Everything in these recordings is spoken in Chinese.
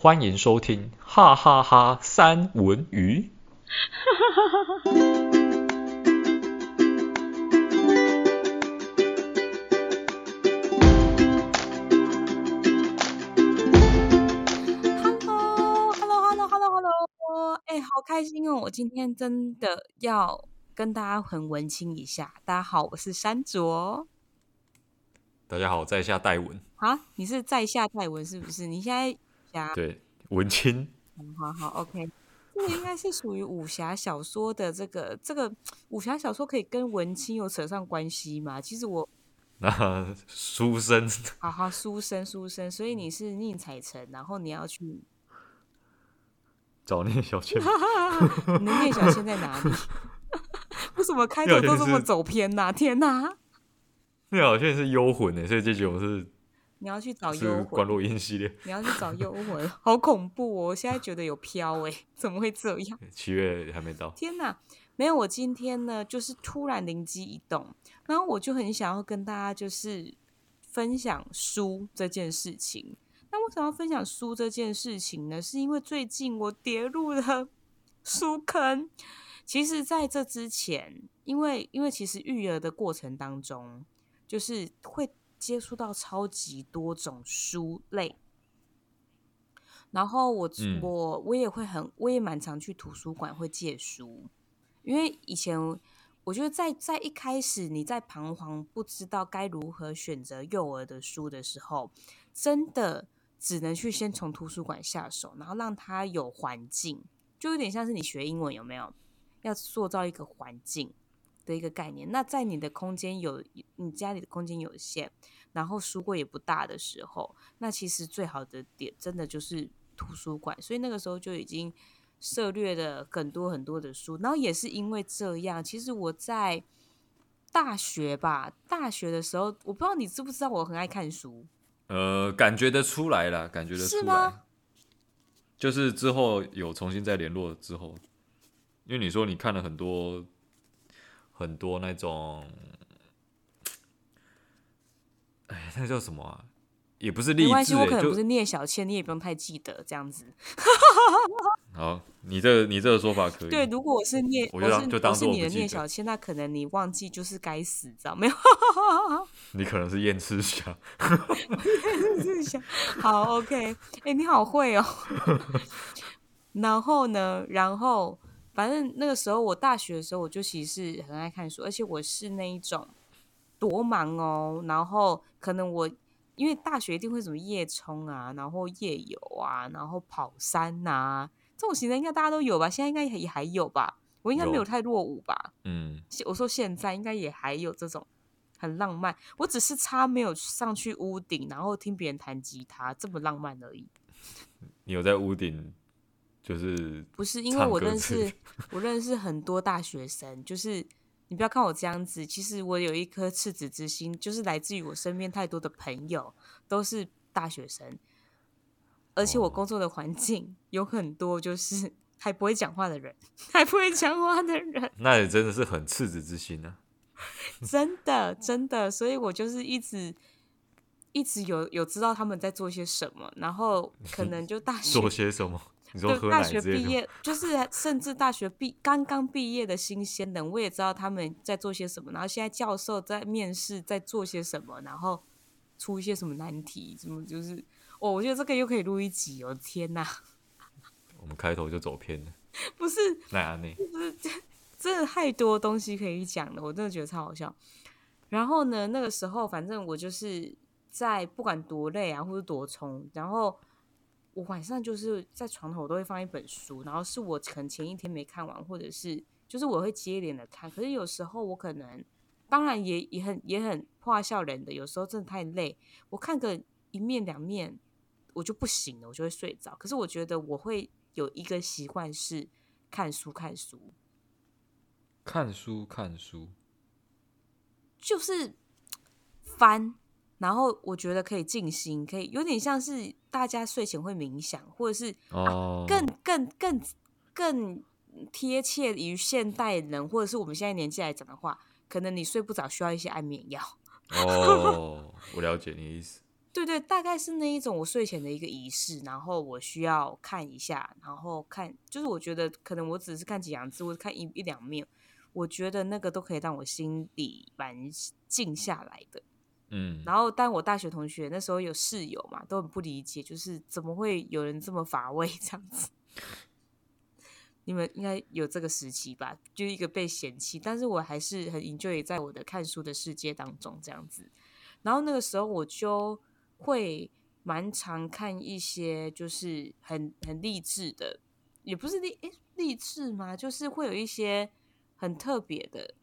欢迎收听哈哈哈哈三文鱼。Hello，Hello，Hello，Hello，Hello，哎，好开心哦！我今天真的要跟大家很文青一下。大家好，我是山卓。大家好，在下戴文。啊，你是在下戴文是不是？你现在？对，文青。嗯，好好，OK，这个应该是属于武侠小说的这个这个武侠小说，可以跟文青有扯上关系吗？其实我，那书生，好好，书生书生，所以你是宁采臣，然后你要去找聂小倩，你的聂小倩在哪里？为什么开头都这么走偏呐、啊？天哪！聂小倩是幽魂呢，所以这种是。你要去找幽魂，关洛音系列。你要去找幽魂，好恐怖哦！我现在觉得有飘哎，怎么会这样？七月还没到。天哪，没有！我今天呢，就是突然灵机一动，然后我就很想要跟大家就是分享书这件事情。那我想要分享书这件事情呢，是因为最近我跌入了 书坑。其实在这之前，因为因为其实育儿的过程当中，就是会。接触到超级多种书类，然后我、嗯、我我也会很，我也蛮常去图书馆会借书，因为以前我觉得在在一开始你在彷徨不知道该如何选择幼儿的书的时候，真的只能去先从图书馆下手，然后让它有环境，就有点像是你学英文有没有？要塑造一个环境。的一个概念，那在你的空间有，你家里的空间有限，然后书柜也不大的时候，那其实最好的点真的就是图书馆。所以那个时候就已经涉略了很多很多的书，然后也是因为这样，其实我在大学吧，大学的时候，我不知道你知不知道，我很爱看书。呃，感觉得出来了，感觉得出来。是吗？就是之后有重新再联络之后，因为你说你看了很多。很多那种，哎，那叫什么啊？也不是励志，没关系，我可能不是聂小倩，你也不用太记得这样子。好，你这个你这个说法可以。对，如果我是聂，我是就当做是你的聂小倩，那可能你忘记就是该死，知道没有？你可能是燕赤霞。燕赤霞，好，OK。哎，你好会哦。然后呢？然后。反正那个时候，我大学的时候，我就其实是很爱看书，而且我是那一种多忙哦。然后可能我因为大学一定会什么夜冲啊，然后夜游啊，然后跑山呐、啊，这种行程应该大家都有吧？现在应该也还有吧？我应该没有太落伍吧？嗯，我说现在应该也还有这种很浪漫，我只是差没有上去屋顶，然后听别人弹吉他这么浪漫而已。你有在屋顶？就是不是因为我认识我认识很多大学生，就是你不要看我这样子，其实我有一颗赤子之心，就是来自于我身边太多的朋友都是大学生，而且我工作的环境有很多就是还不会讲话的人，还不会讲话的人，那也真的是很赤子之心啊！真的真的，所以我就是一直一直有有知道他们在做些什么，然后可能就大学 做些什么。就大学毕业，就是甚至大学毕刚刚毕业的新鲜人，我也知道他们在做些什么。然后现在教授在面试，在做些什么，然后出一些什么难题，什么就是哦，我觉得这个又可以录一集哦！天哪，我们开头就走偏了，不是？奈安内，不是 真的太多东西可以讲了，我真的觉得超好笑。然后呢，那个时候反正我就是在不管多累啊，或者多冲，然后。我晚上就是在床头，我都会放一本书，然后是我可能前一天没看完，或者是就是我会接连的看。可是有时候我可能，当然也也很也很怕笑人的，有时候真的太累，我看个一面两面我就不行了，我就会睡着。可是我觉得我会有一个习惯是看书看书，看书看书，就是翻。然后我觉得可以静心，可以有点像是大家睡前会冥想，或者是、哦啊、更更更更贴切于现代人，或者是我们现在年纪来讲的话，可能你睡不着，需要一些安眠药。哦，我了解你的意思。对对，大概是那一种我睡前的一个仪式，然后我需要看一下，然后看，就是我觉得可能我只是看几行字，或者看一一两面，我觉得那个都可以让我心里蛮静下来的。嗯，然后但我大学同学那时候有室友嘛，都很不理解，就是怎么会有人这么乏味这样子。你们应该有这个时期吧？就一个被嫌弃，但是我还是很 enjoy 在我的看书的世界当中这样子。然后那个时候我就会蛮常看一些就是很很励志的，也不是励诶励志吗？就是会有一些很特别的，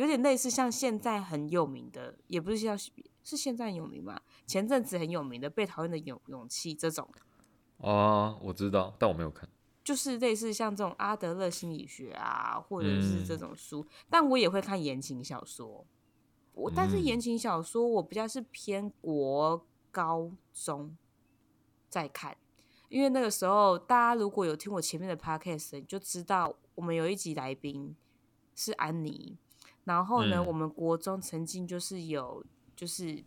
有点类似像现在很有名的，也不是像是现在很有名嘛？前阵子很有名的《被讨厌的勇勇气》这种。啊，我知道，但我没有看。就是类似像这种阿德勒心理学啊，或者是这种书，嗯、但我也会看言情小说。我但是言情小说我比较是偏国高中在看，因为那个时候大家如果有听我前面的 podcast，你就知道我们有一集来宾是安妮。然后呢，嗯、我们国中曾经就是有就是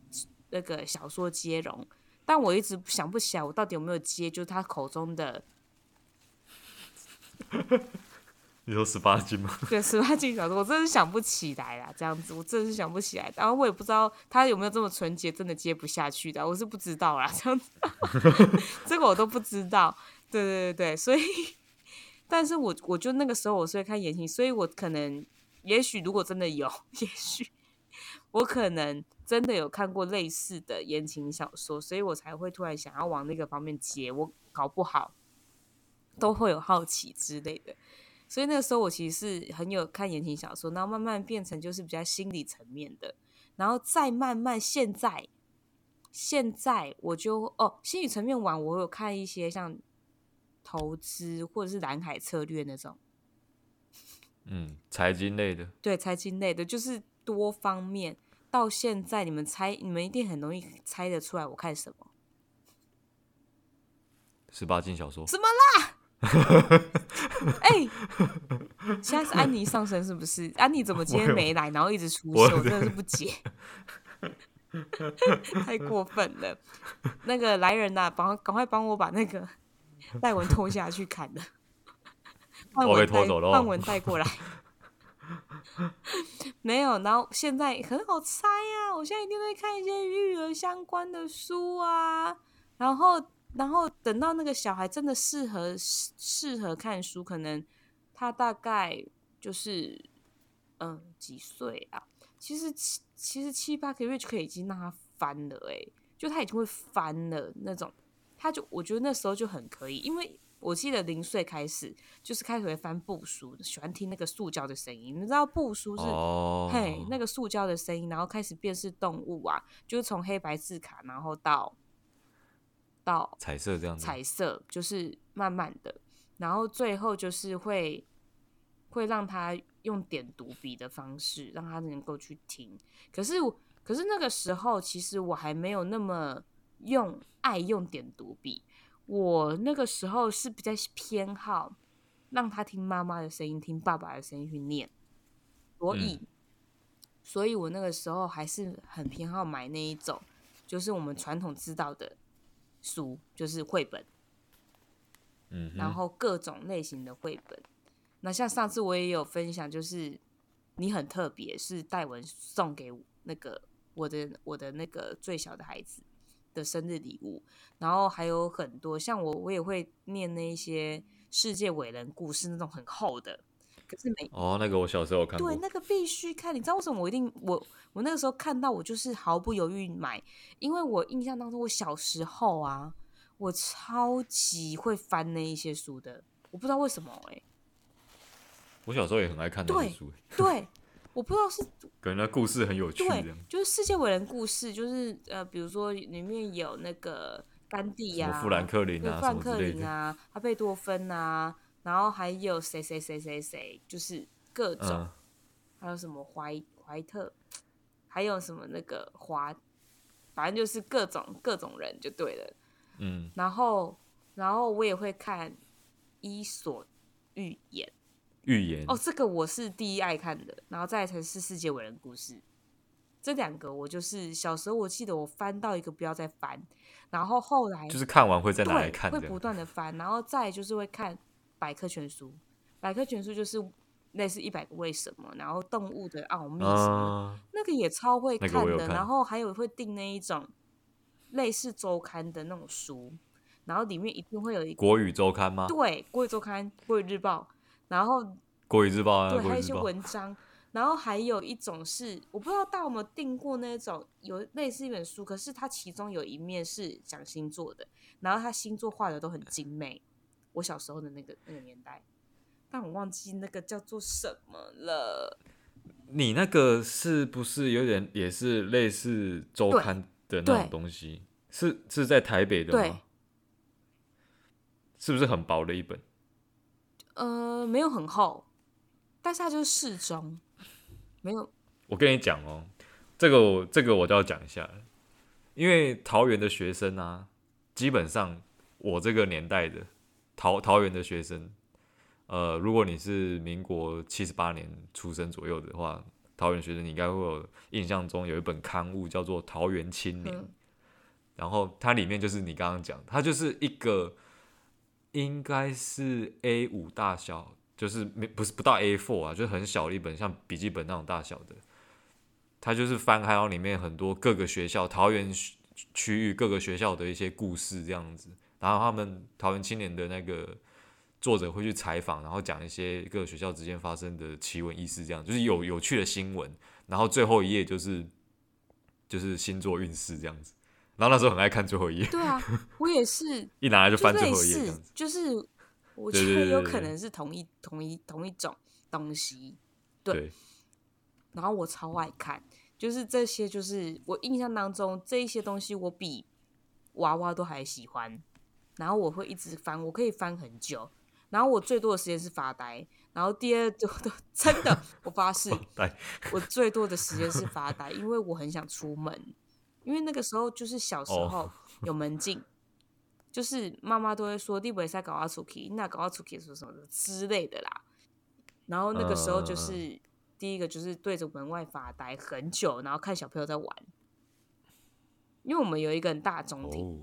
那个小说接龙，但我一直想不起来我到底有没有接，就是他口中的。你说十八禁吗？对，十八禁小说，我真的是想不起来啦。这样子，我真的是想不起来。然后我也不知道他有没有这么纯洁，真的接不下去的，我是不知道啦。这样子，这个我都不知道。对对对对，所以，但是我我就那个时候我是会看言情，所以我可能，也许如果真的有，也许我可能真的有看过类似的言情小说，所以我才会突然想要往那个方面接。我搞不好。都会有好奇之类的，所以那个时候我其实是很有看言情小说，然后慢慢变成就是比较心理层面的，然后再慢慢现在，现在我就哦，心理层面完，我有看一些像投资或者是蓝海策略那种，嗯，财经类的，对，财经类的，就是多方面。到现在你们猜，你们一定很容易猜得出来我看什么？十八禁小说？怎么啦？哎、欸，现在是安妮上身是不是？安妮怎么今天没来，然后一直出秀，真的是不解，太过分了。那个来人呐、啊，帮赶快帮我把那个赖文拖下去砍了。我被拖走了，换文带过来。没有，然后现在很好猜呀、啊。我现在一定会看一些育儿相关的书啊，然后。然后等到那个小孩真的适合适合看书，可能他大概就是嗯几岁啊？其实七其实七八个月就可以已经让他翻了哎，就他已经会翻了那种，他就我觉得那时候就很可以，因为我记得零岁开始就是开始会翻布书，喜欢听那个塑胶的声音，你知道布书是、oh. 嘿那个塑胶的声音，然后开始辨识动物啊，就是从黑白字卡然后到。到彩色这样子，彩色就是慢慢的，然后最后就是会会让他用点读笔的方式，让他能够去听。可是可是那个时候，其实我还没有那么用爱用点读笔。我那个时候是比较偏好让他听妈妈的声音，听爸爸的声音去念。所以，嗯、所以我那个时候还是很偏好买那一种，就是我们传统知道的。书就是绘本，嗯，然后各种类型的绘本。那像上次我也有分享，就是你很特别，是戴文送给那个我的我的那个最小的孩子的生日礼物。然后还有很多像我，我也会念那一些世界伟人故事，那种很厚的。可是没哦，那个我小时候看过，对，那个必须看。你知道为什么我一定我我那个时候看到我就是毫不犹豫买，因为我印象当中我小时候啊，我超级会翻那一些书的，我不知道为什么哎、欸。我小时候也很爱看那些书，对，我不知道是感觉那故事很有趣，对，就是世界伟人故事，就是呃，比如说里面有那个甘地呀、啊，富兰克林啊，富兰克林啊，阿贝多芬啊。然后还有谁谁谁谁谁，就是各种，嗯、还有什么怀怀特，还有什么那个华，反正就是各种各种人就对了。嗯，然后然后我也会看《伊索寓言》。寓言哦，这个我是第一爱看的，然后再才是世界伟人故事。这两个我就是小时候我记得我翻到一个不要再翻，然后后来就是看完会再拿来看，会不断的翻，然后再就是会看百科全书，百科全书就是类似一百个为什么，然后动物的奥秘什么，嗯、那个也超会看的，看然后还有会订那一种类似周刊的那种书，然后里面一定会有一个国语周刊吗？对，国语周刊、国语日报，然后国语日报啊，对，还有一些文章。然后还有一种是，我不知道大家有没有订过那种有类似一本书，可是它其中有一面是讲星座的，然后它星座画的都很精美。我小时候的那个那个年代，但我忘记那个叫做什么了。你那个是不是有点也是类似周刊的那种东西？是是在台北的吗？是不是很薄的一本？呃，没有很厚，但是它就是适中。没有，我跟你讲哦，这个我这个我就要讲一下，因为桃园的学生啊，基本上我这个年代的桃桃园的学生，呃，如果你是民国七十八年出生左右的话，桃园学生你应该会有印象中有一本刊物叫做《桃园青年》，嗯，然后它里面就是你刚刚讲，它就是一个应该是 A 五大小。就是没不是不到 A four 啊，就是很小的一本，像笔记本那种大小的。它就是翻开，然后里面很多各个学校桃园区域各个学校的一些故事这样子。然后他们桃园青年的那个作者会去采访，然后讲一些各个学校之间发生的奇闻异事，这样就是有有趣的新闻。然后最后一页就是就是星座运势这样子。然后那时候很爱看最后一页。对啊，我也是。一拿来就翻最后一页就是。我觉得有可能是同一同一同一种东西，对。对，然后我超爱看，就是这些，就是我印象当中这一些东西，我比娃娃都还喜欢。然后我会一直翻，我可以翻很久。然后我最多的时间是发呆。然后第二 多的，真的，我发誓，我最多的时间是发呆，因为我很想出门，因为那个时候就是小时候 有门禁。就是妈妈都会说，你不会再搞阿出去，那搞我出去说什么的之类的啦。然后那个时候就是、uh, 第一个就是对着门外发呆很久，然后看小朋友在玩。因为我们有一个很大的中庭，oh.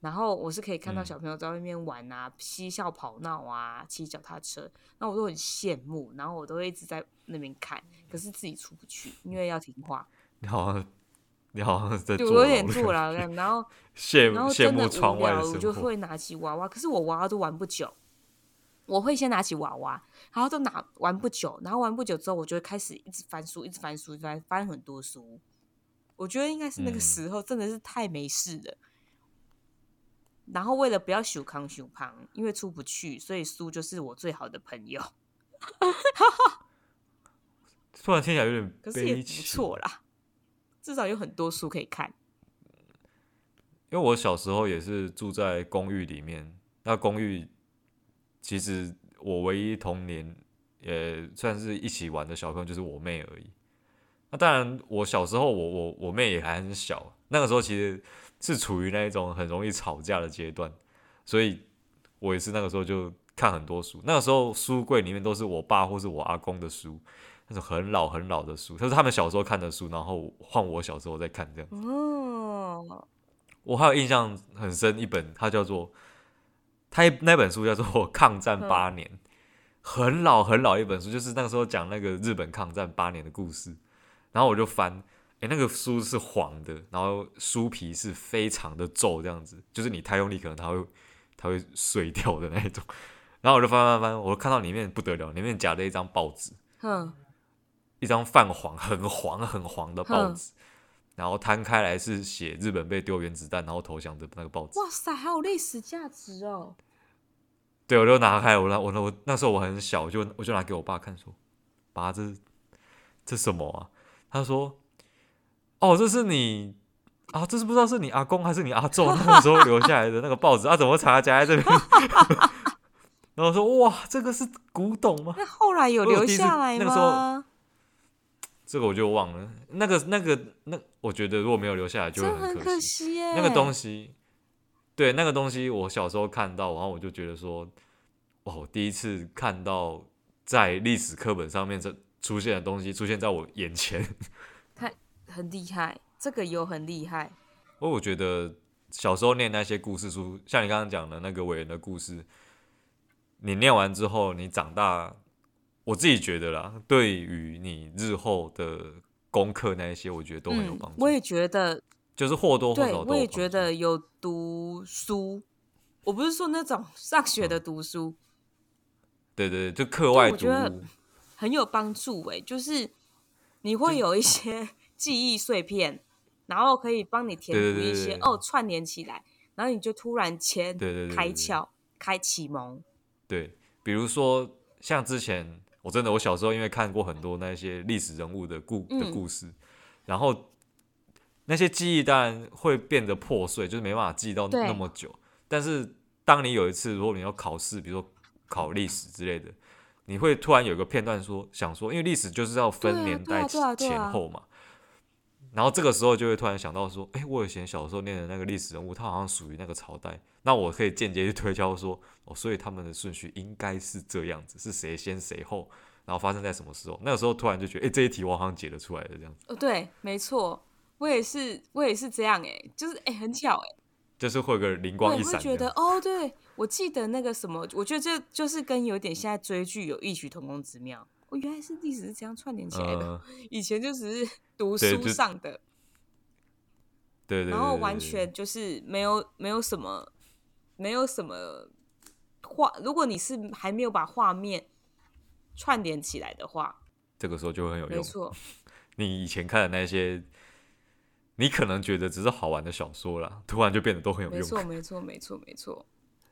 然后我是可以看到小朋友在外面玩啊、嬉笑跑闹啊、骑脚踏车，那我都很羡慕，然后我都会一直在那边看，可是自己出不去，因为要听话。你好。你好像在做，我有点坐牢，然后羡然后真的无聊，我就会拿起娃娃，可是我娃娃都玩不久。我会先拿起娃娃，然后都拿玩不久，然后玩不久之后，我就会开始一直翻书，一直翻书，翻翻很多书。我觉得应该是那个时候真的是太没事了。嗯、然后为了不要修康修胖，因为出不去，所以书就是我最好的朋友。突然听起来有点悲，可是也不错啦。至少有很多书可以看。因为我小时候也是住在公寓里面，那公寓其实我唯一童年也算是一起玩的小朋友就是我妹而已。那当然，我小时候我我我妹也还很小，那个时候其实是处于那一种很容易吵架的阶段，所以我也是那个时候就看很多书。那个时候书柜里面都是我爸或是我阿公的书。那种很老很老的书，他是他们小时候看的书，然后换我小时候在看这样子。哦，我还有印象很深一本，它叫做他那本书叫做《抗战八年》，嗯，很老很老一本书，就是那个时候讲那个日本抗战八年的故事。然后我就翻，诶，那个书是黄的，然后书皮是非常的皱，这样子，就是你太用力，可能它会它会碎掉的那一种。然后我就翻翻翻，我看到里面不得了，里面夹了一张报纸。嗯。一张泛黄、很黄、很黄的报纸，然后摊开来是写日本被丢原子弹然后投降的那个报纸。哇塞，还有历史价值哦！对，我就拿开，我拿我那我那时候我很小，我就我就拿给我爸看，说：“爸，这这什么啊？”他说：“哦，这是你啊，这是不知道是你阿公还是你阿祖 那个时候留下来的那个报纸啊？怎么查夹在这边？” 然后我说：“哇，这个是古董吗？”那后来有留下来吗？那个时候这个我就忘了，那个、那个、那，我觉得如果没有留下来就会很可惜。那个东西，对，那个东西，我小时候看到，然后我就觉得说，哇，我第一次看到在历史课本上面这出现的东西出现在我眼前，太很厉害，这个有很厉害。我我觉得小时候念那些故事书，像你刚刚讲的那个伟人的故事，你念完之后，你长大，我自己觉得啦，对于你日后的功课那一些，我觉得都很有帮助。嗯，我也觉得，就是或多或少我也觉得有读书，我不是说那种上学的读书。嗯，对对对，就课外读物很有帮助诶，就是你会有一些 记忆碎片，然后可以帮你填补一些，哦，串联起来，然后你就突然间开窍，开启蒙。对，比如说像之前我真的我小时候因为看过很多那些历史人物的故的故事，嗯、然后那些记忆当然会变得破碎，就是没办法记到那么久。但是当你有一次如果你要考试，比如说考历史之类的。你会突然有一个片段说，想说，因为历史就是要分年代前后嘛，然后这个时候就会突然想到说，哎，我以前小时候念的那个历史人物，他好像属于那个朝代，那我可以间接去推敲说，哦，所以他们的顺序应该是这样子，是谁先谁后，然后发生在什么时候？那个时候突然就觉得，哎，这一题我好像解得出来的这样子。哦，对，没错，我也是，我也是这样，哎，就是，哎，很巧，哎。就是会有个灵光一闪，觉得哦，对，我记得那个什么，我觉得这就是跟有点现在追剧有异曲同工之妙。我、哦、原来是历史是这样串联起来的，呃、以前就只是 读书上的，对对，对，然后完全就是没有没有什么没有什么画。如果你是还没有把画面串联起来的话，这个时候就会很有用。没错，你以前看的那些。你可能觉得只是好玩的小说啦，突然就变得都很有用。没错，没错，没错，没错。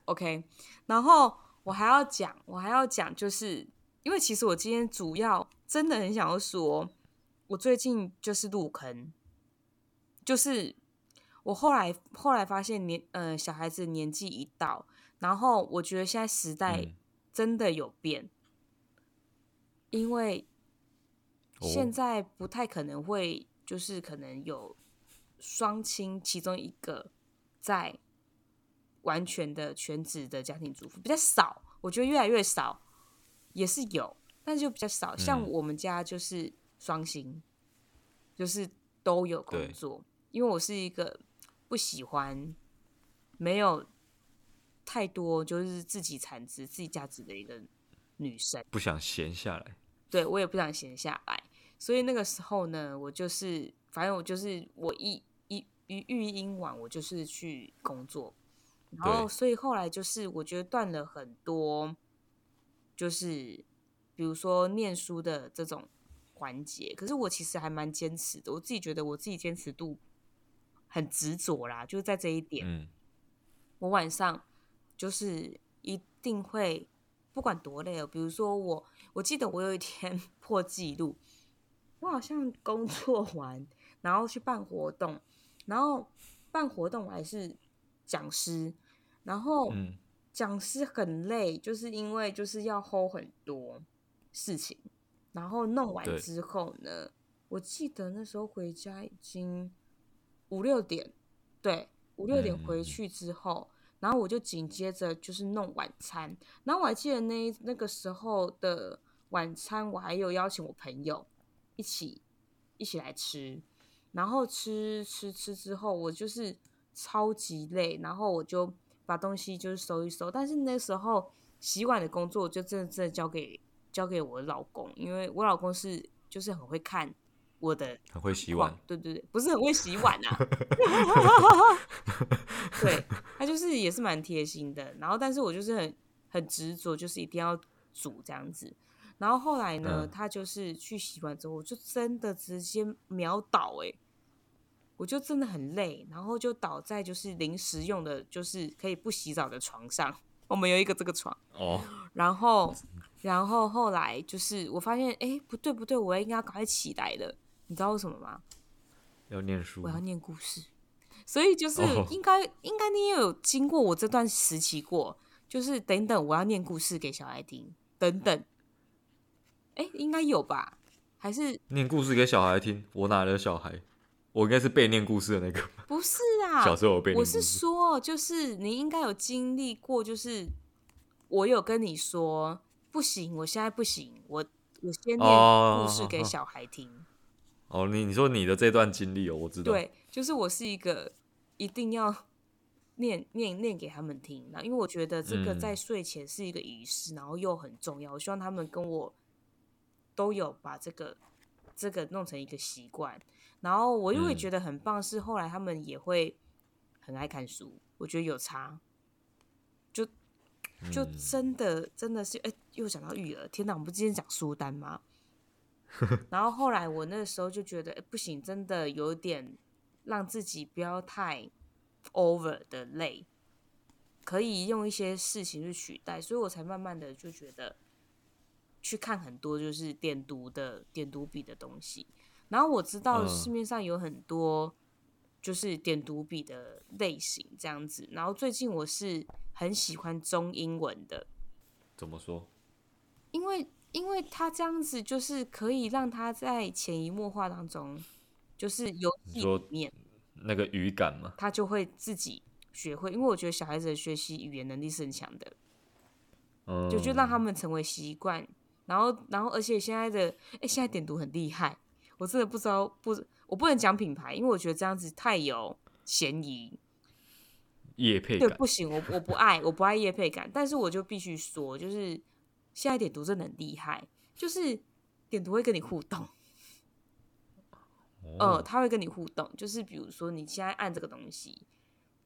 OK，然后我还要讲，我还要讲，就是因为其实我今天主要真的很想要说，我最近就是入坑，就是我后来后来发现年呃小孩子年纪一到，然后我觉得现在时代真的有变，嗯、因为现在不太可能会就是可能有。双亲其中一个在完全的全职的家庭主妇比较少，我觉得越来越少，也是有，但是就比较少。像我们家就是双薪，就是都有工作。因为我是一个不喜欢没有太多就是自己产值、自己价值的一个女生，不想闲下来。对，我也不想闲下来，所以那个时候呢，我就是。反正我就是我一一一育婴完，我就是去工作，然后所以后来就是我觉得断了很多，就是比如说念书的这种环节。可是我其实还蛮坚持的，我自己觉得我自己坚持度很执着啦，就是在这一点。嗯，我晚上就是一定会不管多累哦，比如说我我记得我有一天 破纪录，我好像工作完。然后去办活动，然后办活动我还是讲师，然后讲师很累，就是因为就是要 hold 很多事情，然后弄完之后呢，我记得那时候回家已经五六点，对，五六点回去之后，然后我就紧接着就是弄晚餐，然后我还记得那那个时候的晚餐，我还有邀请我朋友一起一起来吃。然后吃吃吃之后，我就是超级累，然后我就把东西就是收一收。但是那时候洗碗的工作就真的真的交给交给我老公，因为我老公是就是很会看我的，很会洗碗。对对对，不是很会洗碗啊。对，他就是也是蛮贴心的。然后，但是我就是很很执着，就是一定要煮这样子。然后后来呢，嗯、他就是去洗完之后，我就真的直接秒倒哎、欸。我就真的很累，然后就倒在就是临时用的，就是可以不洗澡的床上。我们有一个这个床哦，然后，然后后来就是我发现，哎，不对不对，我应该要赶快起来了。你知道为什么吗？要念书，我要念故事。所以就是应该、哦、应该你也有经过我这段时期过，就是等等我要念故事给小孩听，等等。哎，应该有吧？还是念故事给小孩听？我哪来的小孩？我应该是被念故事的那个，不是啊。小时候我被念故事。我是说，就是你应该有经历过，就是我有跟你说不行，我现在不行，我我先念故事给小孩听。哦，你你说你的这段经历哦，我知道。对，就是我是一个一定要念念念给他们听，然后因为我觉得这个在睡前是一个仪式，嗯、然后又很重要，我希望他们跟我都有把这个这个弄成一个习惯。然后我又会觉得很棒，是后来他们也会很爱看书，我觉得有差，就就真的真的是哎，又讲到育儿，天哪，我们不今天讲书单吗？然后后来我那个时候就觉得，哎，不行，真的有点让自己不要太 over 的累，可以用一些事情去取代，所以我才慢慢的就觉得去看很多就是点读的点读笔的东西。然后我知道市面上有很多就是点读笔的类型这样子，然后最近我是很喜欢中英文的。怎么说？因为因为他这样子就是可以让他在潜移默化当中，就是游戏里面那个语感嘛，他就会自己学会。因为我觉得小孩子的学习语言能力是很强的，嗯，就就让他们成为习惯。然后然后而且现在的哎，现在点读很厉害。我真的不知道，不，我不能讲品牌，因为我觉得这样子太有嫌疑。业配感。对，不行，我我不爱，我不爱夜配感。但是我就必须说，就是现在点读真的很厉害，就是点读会跟你互动。哦、呃，他会跟你互动，就是比如说你现在按这个东西，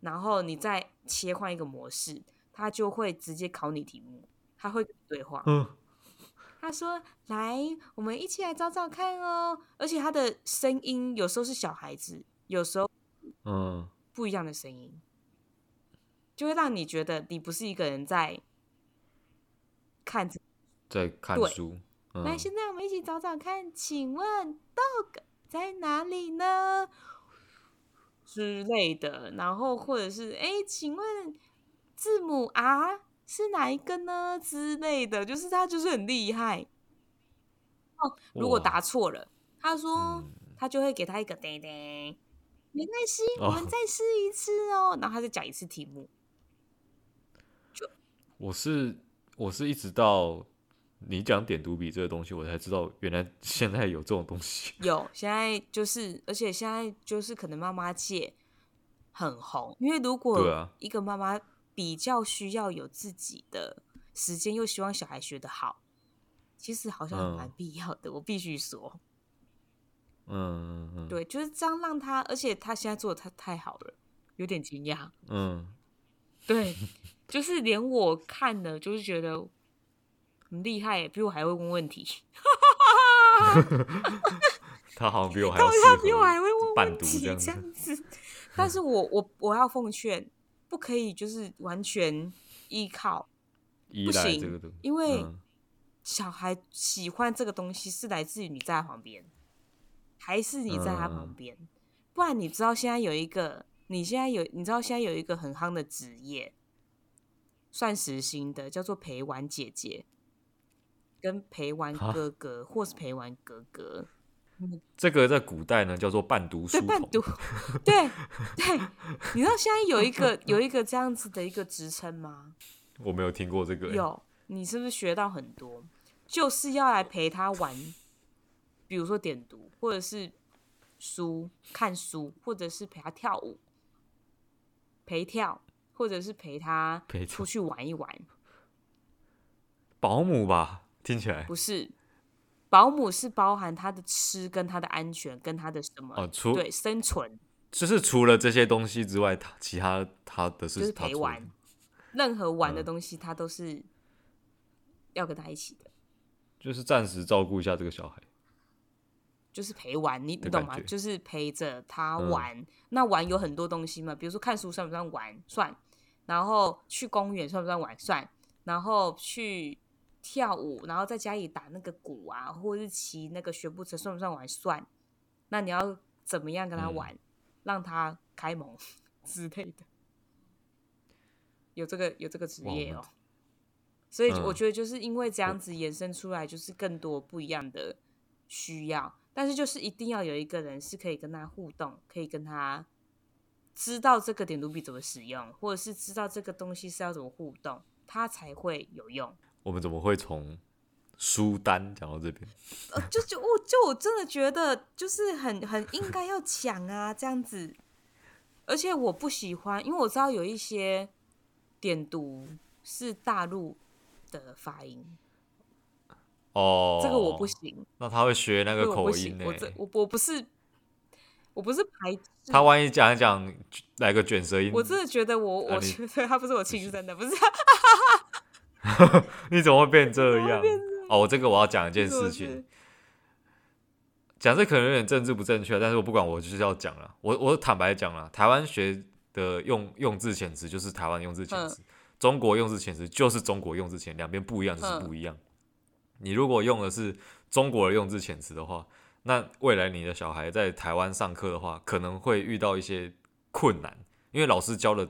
然后你再切换一个模式，他就会直接考你题目，他会对话。嗯。他说：“来，我们一起来找找看哦。而且他的声音有时候是小孩子，有时候嗯不一样的声音，就会让你觉得你不是一个人在看，在看书。嗯、来，现在我们一起找找看，请问 dog 在哪里呢？之类的。然后或者是哎，请问字母 R。”是哪一个呢？之类的，就是他就是很厉害哦。如果答错了，他说、嗯、他就会给他一个叮叮，没关系，我们再试一次哦。然后他再讲一次题目。就我是我是一直到你讲点读笔这个东西，我才知道原来 现在有这种东西。有，现在就是，而且现在就是可能妈妈界很红，因为如果一个妈妈。比较需要有自己的时间，又希望小孩学得好，其实好像蛮必要的。嗯、我必须说，嗯嗯，对，就是这样让他，而且他现在做的太太好了，有点惊讶。嗯，对，就是连我看了，就是觉得很厉害，比我还会问问题。他好像比我还要，他比我还会问问题这样子。但是我我我要奉劝。不可以，就是完全依靠，依赖这个东，因为小孩喜欢这个东西是来自于你在他旁边，还是你在他旁边？嗯、不然你知道现在有一个，你现在有你知道现在有一个很夯的职业，算时薪的，叫做陪玩姐姐，跟陪玩哥哥，或是陪玩哥哥。这个在古代呢叫做伴读书童，对伴读，对对，你知道现在有一个有一个这样子的一个职称吗？我没有听过这个。有，你是不是学到很多？就是要来陪他玩，比如说点读，或者是书看书，或者是陪他跳舞，陪跳，或者是陪他出去玩一玩。保姆吧，听起来不是。保姆是包含他的吃跟他的安全跟他的什么？哦，除对生存，就是除了这些东西之外，他其他他的是就是陪玩，任何玩的东西他都是要跟他一起的，嗯、就是暂时照顾一下这个小孩，就是陪玩，你你懂吗？就是陪着他玩。嗯、那玩有很多东西嘛，比如说看书算不算玩？算。然后去公园算不算玩？算。然后去。跳舞，然后在家里打那个鼓啊，或者是骑那个学步车，算不算玩？算。那你要怎么样跟他玩，嗯、让他开蒙 之类的？有这个有这个职业哦。所以我觉得就是因为这样子延伸出来，就是更多不一样的需要。嗯、但是就是一定要有一个人是可以跟他互动，可以跟他知道这个点读笔怎么使用，或者是知道这个东西是要怎么互动，他才会有用。我们怎么会从书单讲到这边，呃，就就我就我真的觉得就是很很应该要讲啊，这样子。而且我不喜欢，因为我知道有一些点读是大陆的发音。哦，这个我不行。那他会学那个口音呢？我这我我不是，我不是排斥。他万一讲一讲来个卷舌音，我真的觉得我，我觉得他不是我亲生的，不是。你怎么会变这样？哦，这个我要讲一件事情，讲这可能有点政治不正确，但是我不管，我就是要讲了。我我坦白讲了，台湾学的用用字遣词就是台湾用字遣词，中国用字遣词就是中国用字遣，两边不一样就是不一样。你如果用的是中国的用字遣词的话，那未来你的小孩在台湾上课的话，可能会遇到一些困难，因为老师教的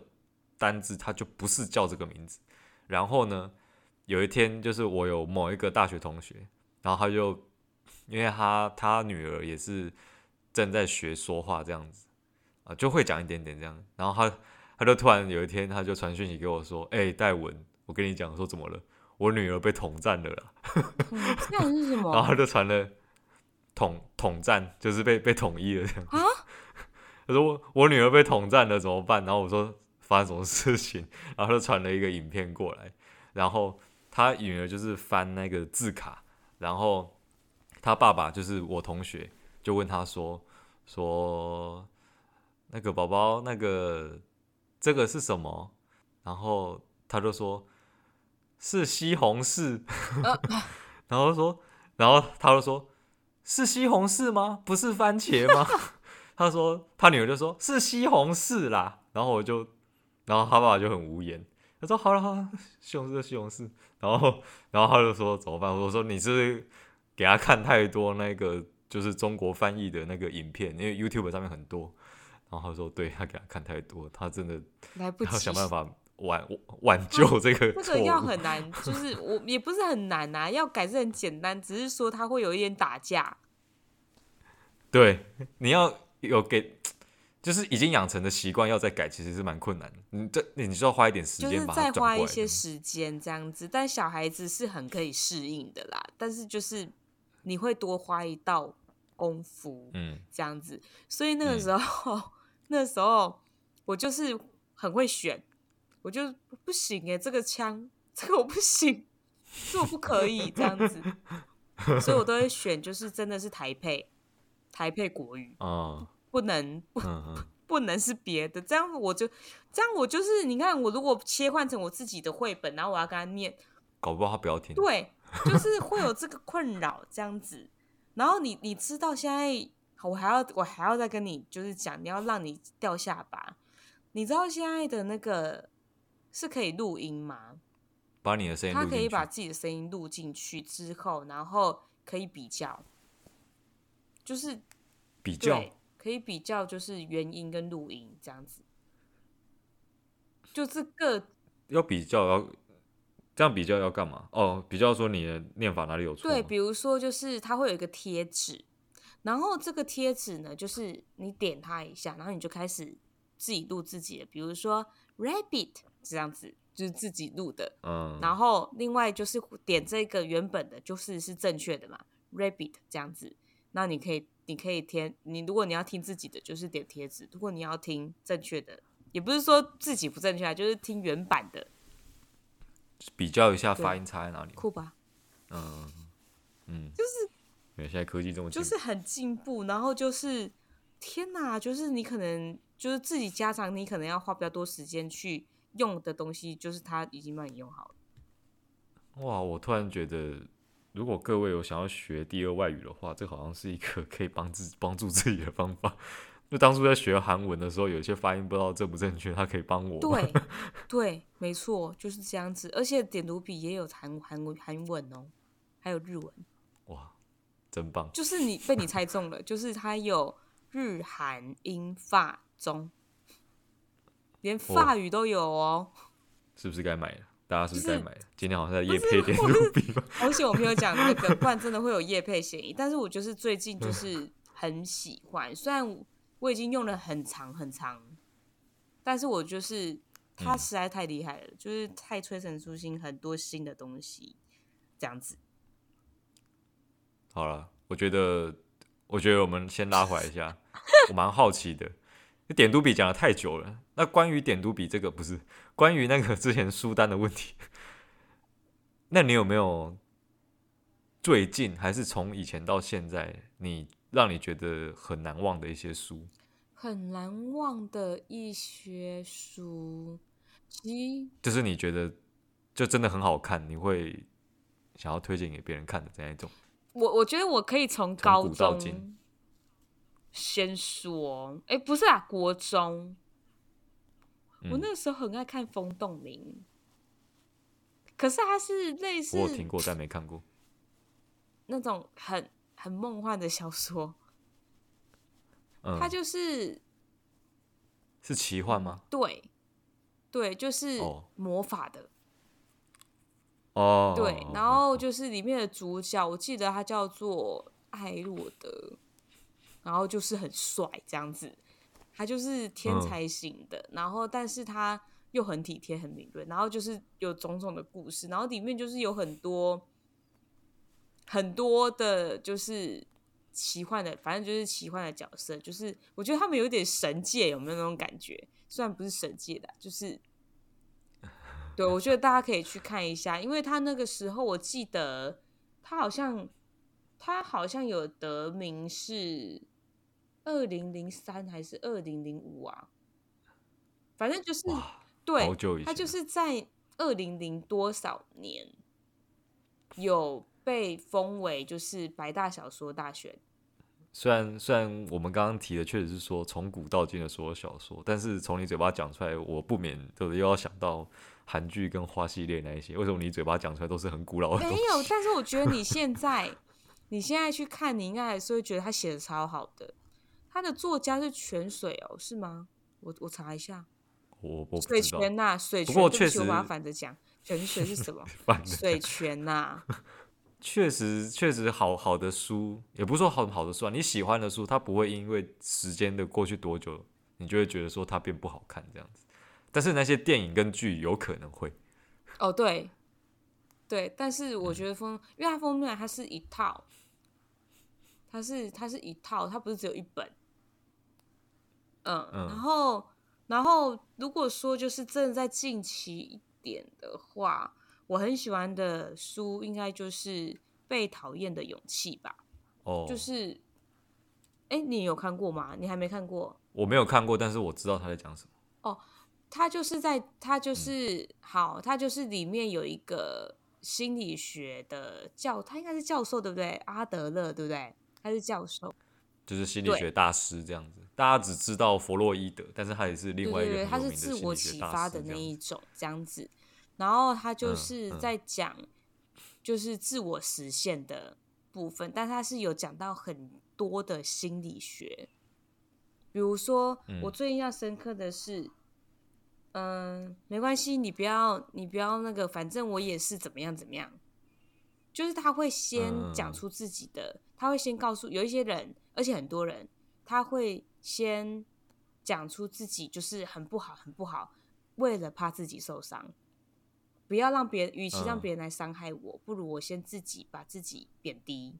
单字他就不是叫这个名字。然后呢，有一天就是我有某一个大学同学，然后他就因为他他女儿也是正在学说话这样子啊，就会讲一点点这样。然后他他就突然有一天他就传讯息给我说：“哎，戴文，我跟你讲说怎么了？”我女儿被统战了啦，嗯，这样是什么？然后他就传了统统战，就是被被统一了这样。啊？他说我我女儿被统战了怎么办？然后我说发生什么事情？然后他就传了一个影片过来，然后他女儿就是翻那个字卡，然后他爸爸就是我同学，就问他说说那个宝宝那个这个是什么？然后他就说。是西红柿，然后说，然后他就说，是西红柿吗？不是番茄吗？他说他女儿就说，是西红柿啦。然后我就，然后他爸爸就很无言。他说好了好了，西红柿就西红柿。然后，然后他就说怎么办？我说你是不是给他看太多那个就是中国翻译的那个影片，因为 YouTube 上面很多。然后他说对，他给他看太多，他真的来不及，要想办法。挽挽救这个，这个要很难，就是我也不是很难啊，要改是很简单，只是说他会有一点打架。对，你要有给，就是已经养成的习惯，要再改，其实是蛮困难的。你这你需要花一点时间，就是再花一些时间这样子。但小孩子是很可以适应的啦，但是就是你会多花一道功夫，嗯，这样子。所以那个时候，嗯、那时候我就是很会选。我就不行哎、欸，这个枪，这个我不行，这我不可以这样子，所以我都会选，就是真的是台配，台配国语 哦，不能不不能是别的，这样我就这样我就是，你看我如果切换成我自己的绘本，然后我要跟他念，搞不好他不要听，对，就是会有这个困扰这样子，然后你你知道现在我还要我还要再跟你就是讲，你要让你掉下巴，你知道现在的那个。是可以录音吗？把你的声音，他可以把自己的声音录进去之后，然后可以比较，就是比较可以比较，就是原音跟录音这样子，就这个要比较要这样比较要干嘛？哦，比较说你的念法哪里有错？对，比如说就是它会有一个贴纸，然后这个贴纸呢，就是你点它一下，然后你就开始自己录自己的，比如说 rabbit。这样子就是自己录的，嗯，然后另外就是点这个原本的，就是是正确的嘛，Rabbit 这样子，那你可以你可以填，你如果你要听自己的，就是点贴纸；如果你要听正确的，也不是说自己不正确，就是听原版的，比较一下发音差在哪里，酷吧？嗯嗯，就是，因为现在科技这么就是很进步，然后就是天哪，就是你可能就是自己家长，你可能要花比较多时间去。用的东西就是他已经帮你用好了。哇，我突然觉得，如果各位有想要学第二外语的话，这好像是一个 可以帮自帮助自己的方法。就当初在学韩文的时候，有些发音不知道正不正确，他可以帮我。对对，没错，就是这样子。而且点读笔也有韩韩文韩文哦，还有日文。哇，真棒！就是你被你猜中了，就是它有日韩英法中。连法语都有哦，是不是该买了？大家是不是在买了？今天好像在夜配点读笔吧？而且我没有讲那个，不然真的会有夜配嫌疑。但是我就是最近就是很喜欢，虽然我已经用了很长很长，但是我就是它实在太厉害了，就是太催陈出新，很多新的东西这样子。好了，我觉得，我觉得我们先拉回来一下，我蛮好奇的，点读笔讲的太久了。那关于点读笔这个，不是关于那个之前书单的问题，那你有没有最近还是从以前到现在，你让你觉得很难忘的一些书？很难忘的一些书，其就是你觉得就真的很好看，你会想要推荐给别人看的这样一种。我我觉得我可以从高中先说，哎，不是啊，国中，嗯、我那个时候很爱看风动明，可是它是类似我有听过但没看过。那种很很梦幻的小说。嗯、它就是是奇幻吗？对，对，就是魔法的。哦。对，然后就是里面的主角，我记得他叫做艾洛德，然后就是很帅这样子，他就是天才型的，嗯、然后但是他又很体贴、很敏锐，然后就是有种种的故事，然后里面就是有很多很多的，就是。奇幻的，反正就是奇幻的角色，就是我觉得他们有点神界，有没有那种感觉？虽然不是神界的，就是 对，我觉得大家可以去看一下，因为他那个时候我记得他好像他好像有得名是二零零三还是二零零五啊？反正就是对，他就是在二零零多少年有被封为就是白大小说大全。虽然虽然我们刚刚提的确实是说从古到今的所有小说，但是从你嘴巴讲出来，我不免就是又要想到韩剧跟花系列那一些。为什么你嘴巴讲出来都是很古老的？没有，但是我觉得你现在你现在去看，你应该还是会觉得他写的超好的。他的作家是泉水哦，是吗？我我查一下，我我水泉呐，水泉。不过确实，我把它反着讲，泉水是什么？水泉呐。确实，确实好好的书，也不是说很好的书啊。你喜欢的书，它不会因为时间的过去多久，你就会觉得说它变不好看这样子。但是那些电影跟剧有可能会。哦，对，对，但是我觉得封，嗯、因为它封面它是一套，它是它是一套，它不是只有一本。嗯，嗯然后然后如果说就是真的在近期一点的话。我很喜欢的书，应该就是《被讨厌的勇气》吧。哦，就是，哎、欸，你有看过吗？你还没看过？我没有看过，但是我知道他在讲什么。哦，他就是在，他就是、嗯、好，他就是里面有一个心理学的教，他应该是教授对不对？阿德勒对不对？他是教授，就是心理学大师这样子。大家只知道弗洛伊德，但是他也是另外一个对他是自我启发的那一种这样子。然后他就是在讲，就是自我实现的部分，嗯嗯、但他是有讲到很多的心理学，比如说我最印象深刻的是，嗯、呃，没关系，你不要，你不要那个，反正我也是怎么样怎么样，就是他会先讲出自己的，嗯、他会先告诉有一些人，而且很多人，他会先讲出自己就是很不好，很不好，为了怕自己受伤。不要让别人，与其让别人来伤害我，嗯、不如我先自己把自己贬低，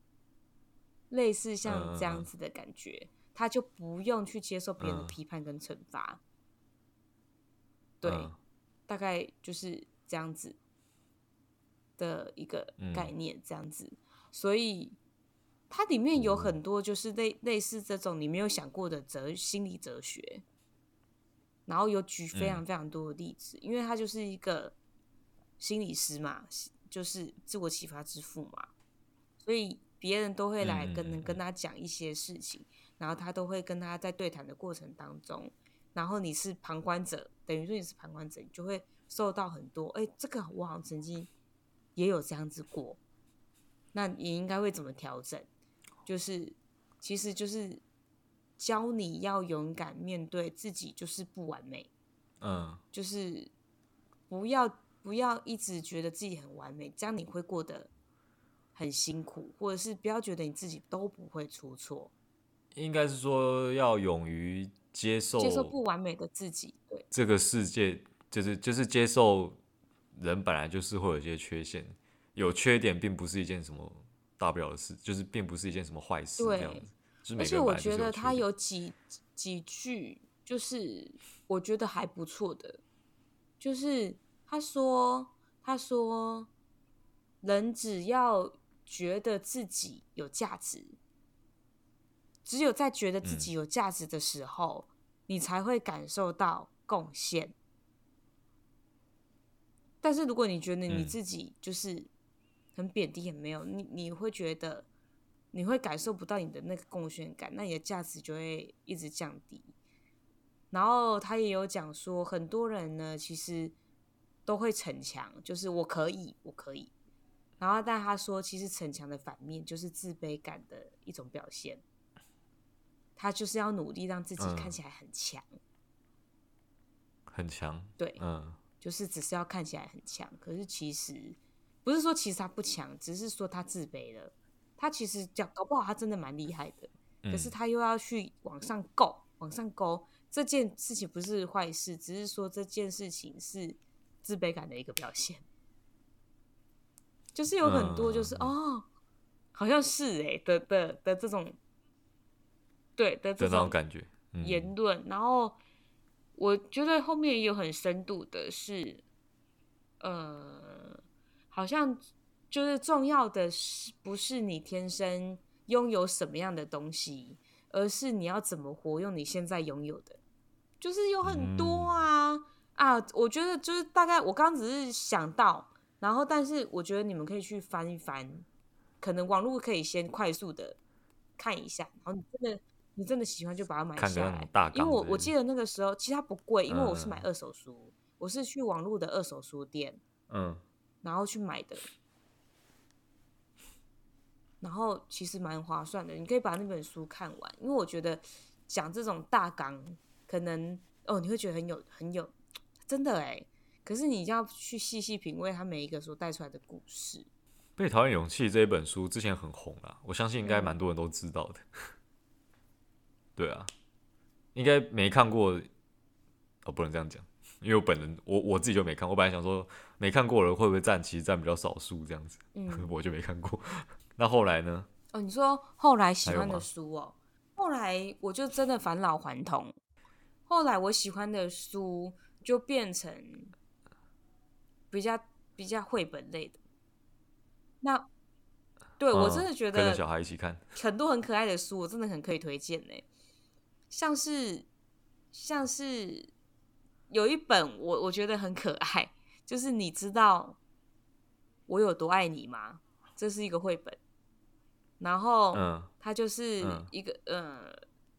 类似像这样子的感觉，嗯、他就不用去接受别人的批判跟惩罚。嗯、对，嗯、大概就是这样子的一个概念，这样子。嗯、所以它里面有很多就是类类似这种你没有想过的哲心理哲学，然后有举非常非常多的例子，嗯、因为他就是一个。心理师嘛，就是自我启发之父嘛，所以别人都会来跟、嗯、跟他讲一些事情，然后他都会跟他在对谈的过程当中，然后你是旁观者，等于说你是旁观者，你就会受到很多，哎，这个我好像曾经也有这样子过，那你应该会怎么调整？就是其实就是教你要勇敢面对自己，就是不完美，嗯，就是不要。不要一直觉得自己很完美，这样你会过得很辛苦，或者是不要觉得你自己都不会出错。应该是说要勇于接受接受不完美的自己。对，这个世界就是就是接受人本来就是会有一些缺陷，有缺点并不是一件什么大不了的事，就是并不是一件什么坏事对这样子。而且我觉得他有几几句，就是我觉得还不错的，就是他说他说，人只要觉得自己有价值，只有在觉得自己有价值的时候，嗯、你才会感受到贡献。但是如果你觉得你自己就是很贬低，也没有、嗯、你，你会觉得你会感受不到你的那个贡献感，那你的价值就会一直降低。然后他也有讲说，很多人呢其实都会逞强，就是我可以，我可以。然后但他说，其实逞强的反面就是自卑感的一种表现。他就是要努力让自己看起来很强，嗯、很强。对，嗯。就是只是要看起来很强，可是其实不是说其实他不强，只是说他自卑了。他其实讲搞不好他真的蛮厉害的，可是他又要去往上够，往上勾。这件事情不是坏事，只是说这件事情是自卑感的一个表现。就是有很多就是、嗯、哦，好像是哎的的的这种，对的这种感觉言论，然后。我觉得后面也有很深度的是，呃，好像就是重要的是不是你天生拥有什么样的东西，而是你要怎么活用你现在拥有的，就是有很多啊、嗯、啊！我觉得就是大概我刚刚只是想到，然后但是我觉得你们可以去翻一翻，可能网络可以先快速的看一下，然后你真的。你真的喜欢就把它买下来，因为我我记得那个时候其实它不贵，因为我是买二手书，嗯、我是去网络的二手书店，嗯，然后去买的，然后其实蛮划算的，你可以把那本书看完，因为我觉得讲这种大纲可能哦你会觉得很有很有真的哎，可是你一定要去细细品味它每一个所带出来的故事。被讨厌勇气这一本书之前很红啊，我相信应该蛮多人都知道的。嗯对啊，应该没看过哦，不能这样讲，因为我本人我我自己就没看。我本来想说没看过的人会不会占，其实占比较少数这样子。嗯，我就没看过。那后来呢？哦，你说后来喜欢的书哦，后来我就真的返老还童。后来我喜欢的书就变成比较比较绘本类的。那对、嗯、我真的觉得跟着小孩一起看很多很可爱的书，我真的很可以推荐呢。像是，像是有一本我我觉得很可爱，就是你知道我有多爱你吗？这是一个绘本，然后它就是一个呃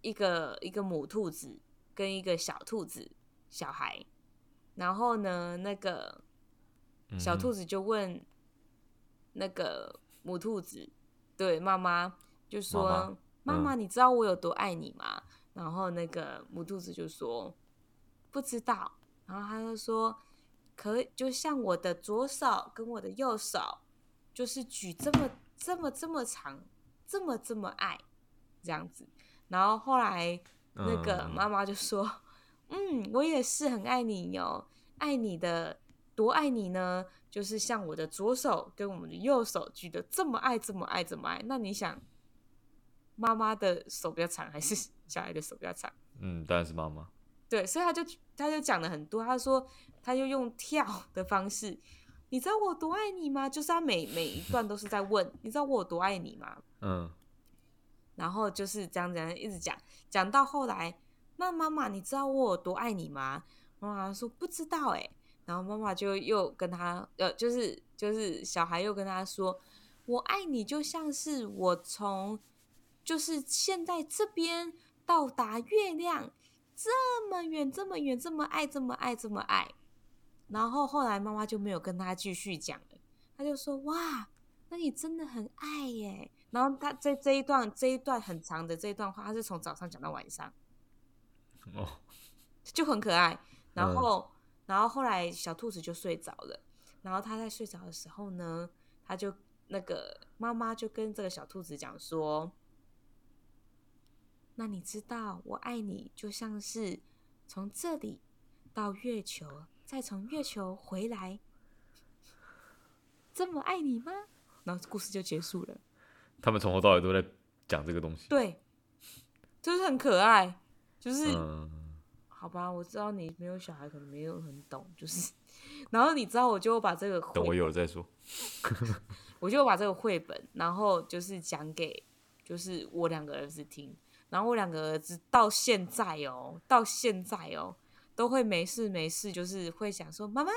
一个一个母兔子跟一个小兔子小孩，然后呢那个小兔子就问那个母兔子，对妈妈就说妈妈，你知道我有多爱你吗？然后那个母兔子就说不知道，然后他就说可以，就像我的左手跟我的右手，就是举这么这么这么长，这么这么爱这样子。然后后来那个妈妈就说，嗯，嗯，我也是很爱你哟，爱你的多爱你呢，就是像我的左手跟我们的右手举的这么爱这么爱这么爱。那你想？妈妈的手比较长，还是 小孩的手比较长？嗯，当然是妈妈。对，所以他就他就讲了很多。他说，他就用跳的方式，你知道我有多爱你吗？就是他每每一段都是在问，你知道我有多爱你吗？嗯。然后就是这样这样一直讲，讲到后来，那妈妈，你知道我有多爱你吗？妈妈说不知道哎。然后妈妈就又跟他，呃，就是就是小孩又跟他说，我爱你就像是我从。就是现在这边到达月亮这么远，这么远，这么爱，这么爱，这么爱。然后后来妈妈就没有跟他继续讲了，他就说：“哇，那你真的很爱耶。”然后他在这一段这一段很长的这一段话，他是从早上讲到晚上，哦，就很可爱。然后，然后后来小兔子就睡着了。然后他在睡着的时候呢，他就那个妈妈就跟这个小兔子讲说。那你知道我爱你就像是从这里到月球，再从月球回来，这么爱你吗？然后故事就结束了。他们从头到尾都在讲这个东西。对，就是很可爱，就是、嗯、好吧，我知道你没有小孩，可能没有很懂，就是，然后你知道，我就把这个等我有了再说，我就把这个绘本，然后就是讲给就是我两个儿子听，然后我两个儿子到现在哦，到现在哦，都会没事没事，就是会想说妈妈，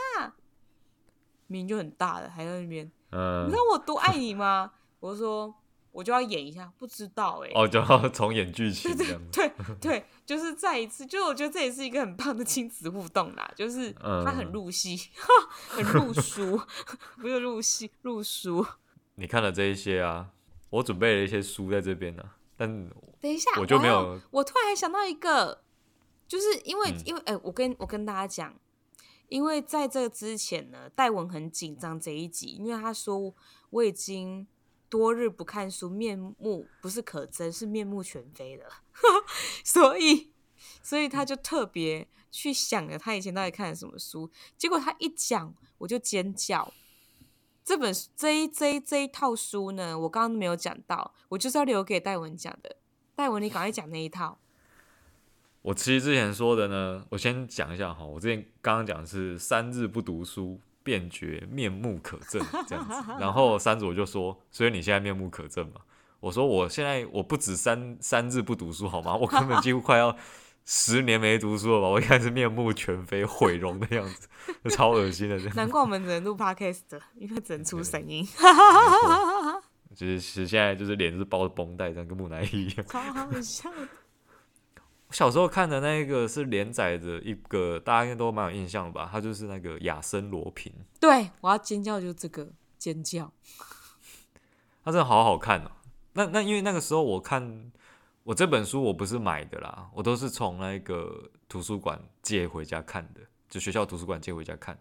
名就很大了，还在那边，嗯，你知道我多爱你吗？我说。我就要演一下，不知道哎、欸。哦，就要重演剧情这样子。对对对，就是再一次，就是我觉得这也是一个很棒的亲子互动啦，就是他很入戏，嗯、很入书，不是入戏入书。你看了这一些啊，我准备了一些书在这边呢、啊，但等一下我就没有我。突然还想到一个，就是因为、嗯、因为哎、欸，我跟我跟大家讲，因为在这之前呢，戴文很紧张这一集，因为他说我已经。多日不看书，面目不是可憎，是面目全非了。所以，所以他就特别去想了他以前到底看了什么书。结果他一讲，我就尖叫。这本这一这一这一套书呢，我刚刚没有讲到，我就是要留给戴文讲的。戴文，你赶快讲那一套。我其实之前说的呢，我先讲一下哈。我之前刚刚讲的是三日不读书。便觉面目可憎这样子，然后三组就说：“所以你现在面目可憎嘛？”我说：“我现在我不止三三日不读书好吗？我根本几乎快要十年没读书了吧？我应该是面目全非、毁容的样子，超恶心的。”难怪我们只能录 podcast 的，因为只能出声音。就是其实现在就是脸是包着绷带，这样跟木乃伊一样，超好笑。我小时候看的那个是连载的一个，大家应该都蛮有印象的吧？他就是那个亚森罗平。对，我要尖叫，就是这个尖叫。他真的好好看哦。那那因为那个时候我看我这本书我不是买的啦，我都是从那个图书馆借回家看的，就学校图书馆借回家看。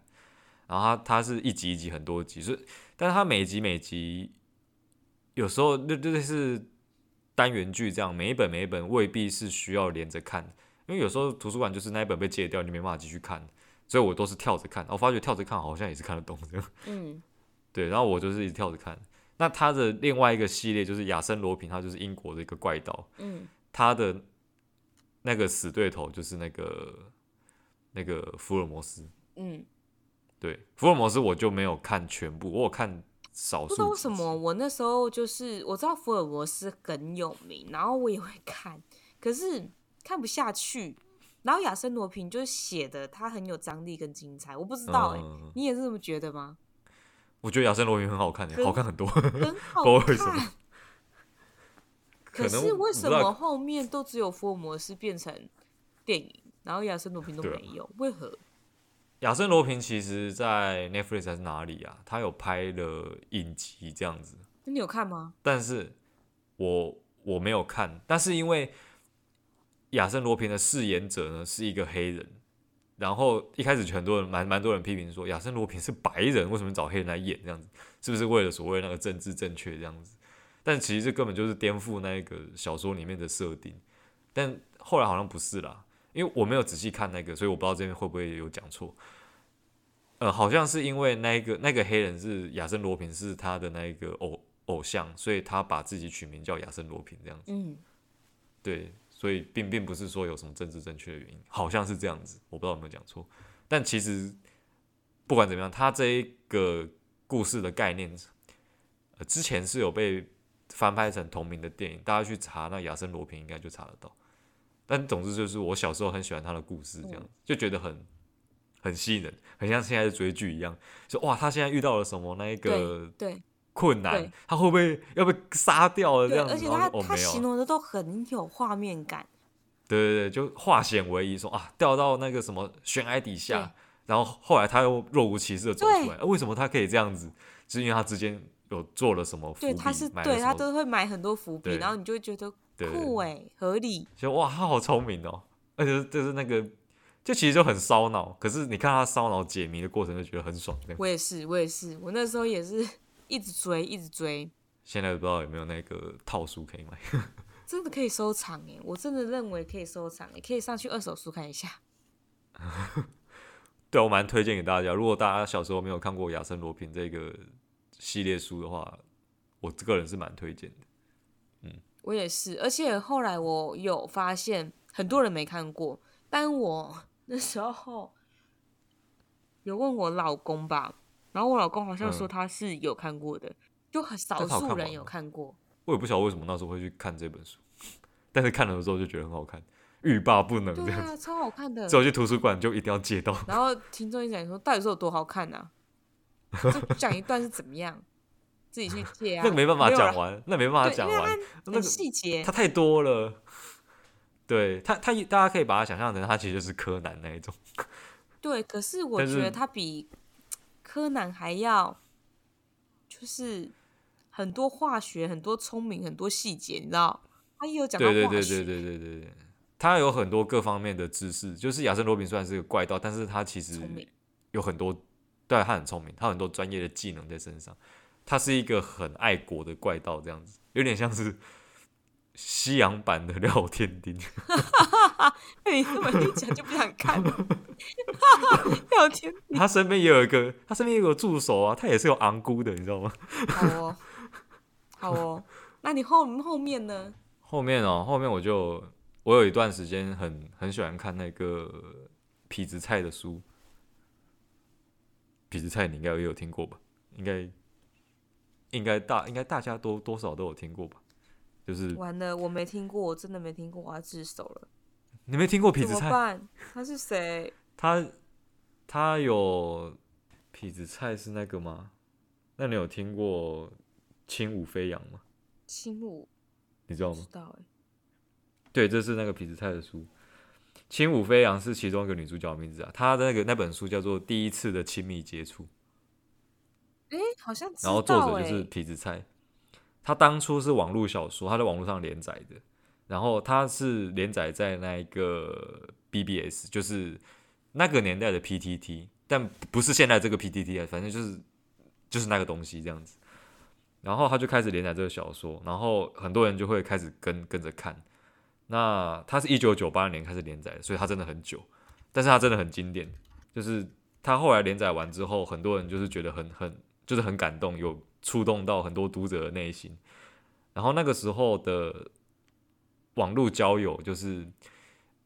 然后他他是一集一集很多集，所以但是他每集每集有时候那那是。单元剧这样，每一本每一本未必是需要连着看，因为有时候图书馆就是那一本被借掉，你没办法继续看，所以我都是跳着看。我发觉跳着看好像也是看得懂这样。嗯，对，然后我就是一直跳着看。那他的另外一个系列就是亚森罗平，他就是英国的一个怪盗。嗯，他的那个死对头就是那个那个福尔摩斯。嗯，对，福尔摩斯我就没有看全部，我有看。少不知道为什么，我那时候就是我知道福尔摩斯很有名，然后我也会看，可是看不下去。然后亚森罗平就是写的，他很有张力跟精彩，我不知道哎、欸，嗯、你也是这么觉得吗？我觉得亚森罗平很好看好看很多，很 好看。为什么？可是为什么后面都只有福尔摩斯变成电影，然后亚森罗平都没有？啊、为何？亚森罗平其实，在 Netflix 还是哪里啊？他有拍了影集这样子。那你有看吗？但是我我没有看。但是因为亚森罗平的饰演者呢是一个黑人，然后一开始很多人蛮蛮多人批评说亚森罗平是白人，为什么找黑人来演这样子？是不是为了所谓那个政治正确这样子？但其实这根本就是颠覆那个小说里面的设定。但后来好像不是啦。因为我没有仔细看那个，所以我不知道这边会不会有讲错。呃，好像是因为那个那个黑人是亚森罗平，是他的那个偶偶像，所以他把自己取名叫亚森罗平这样子。嗯，对，所以并并不是说有什么政治正确的原因，好像是这样子，我不知道有没有讲错。但其实不管怎么样，他这一个故事的概念，呃，之前是有被翻拍成同名的电影，大家去查那亚森罗平应该就查得到。但总之就是我小时候很喜欢他的故事，这样就觉得很很吸引人，很像现在的追剧一样。说哇，他现在遇到了什么那一个对困难，他会不会要被杀掉了这样子？而且他他形容的都很有画面感。对对对，就化险为夷，说啊掉到那个什么悬崖底下，然后后来他又若无其事的走出来。为什么他可以这样子？是因为他之间有做了什么伏笔？对，他是对他都会买很多伏笔，然后你就会觉得。酷哎，合理。就哇，他好聪明哦，而且就是那个，就其实就很烧脑。可是你看他烧脑解谜的过程，就觉得很爽。我也是，我也是，我那时候也是 一直追，一直追。现在不知道有没有那个套书可以买，真的可以收藏哎，我真的认为可以收藏，也可以上去二手书看一下。对，我蛮推荐给大家。如果大家小时候没有看过《亚森罗平》这个系列书的话，我这个人是蛮推荐的。我也是，而且后来我有发现很多人没看过，但我 那时候有问我老公吧，然后我老公好像说他是有看过的，嗯、就很少数人有看过。我也不晓得为什么那时候会去看这本书，但是看了之后就觉得很好看，欲罢不能这样子，对啊，超好看的。之后去图书馆就一定要借到。然后听众一讲说，到底是有多好看呢、啊？就讲一段是怎么样？自己去啊，那个没办法讲完，那没办法讲完，那个细节他太多了。对他，他大家可以把他想象成他其实就是柯南那一种。对，可是我觉得他比柯南还要，就是很多化学，很多聪明，很多细节，你知道？他也有讲到化学，对对对对对对对，他有很多各方面的知识。就是亚森罗宾虽然是个怪盗，但是他其实有很多，对，他很聪明，他很多专业的技能在身上。他是一个很爱国的怪盗，这样子有点像是西洋版的廖天丁。你这么一讲就不想看了。廖天丁，他身边也有一个，他身边也有个助手啊，他也是有昂姑的，你知道吗？好哦，好哦。那你后后面呢？后面哦，后面我就我有一段时间很很喜欢看那个痞子蔡的书。痞子蔡你应该也有听过吧？应该。应该大，应该大家都多少都有听过吧？就是完了，我没听过，我真的没听过，我要自首了。你没听过痞子蔡？他是谁？他他有痞子蔡是那个吗？那你有听过轻舞飞扬吗？轻舞，你知道吗？知道哎。对，这是那个痞子蔡的书。轻舞飞扬是其中一个女主角的名字啊。她的那个那本书叫做《第一次的亲密接触》。哎，好像。然后作者就是痞子蔡，他当初是网络小说，他在网络上连载的。然后他是连载在那一个 BBS，就是那个年代的 PTT，但不是现在这个 PTT 啊，反正就是就是那个东西这样子。然后他就开始连载这个小说，然后很多人就会开始跟跟着看。那他是一九九八年开始连载的，所以他真的很久，但是他真的很经典。就是他后来连载完之后，很多人就是觉得很很。就是很感动，有触动到很多读者的内心。然后那个时候的网络交友，就是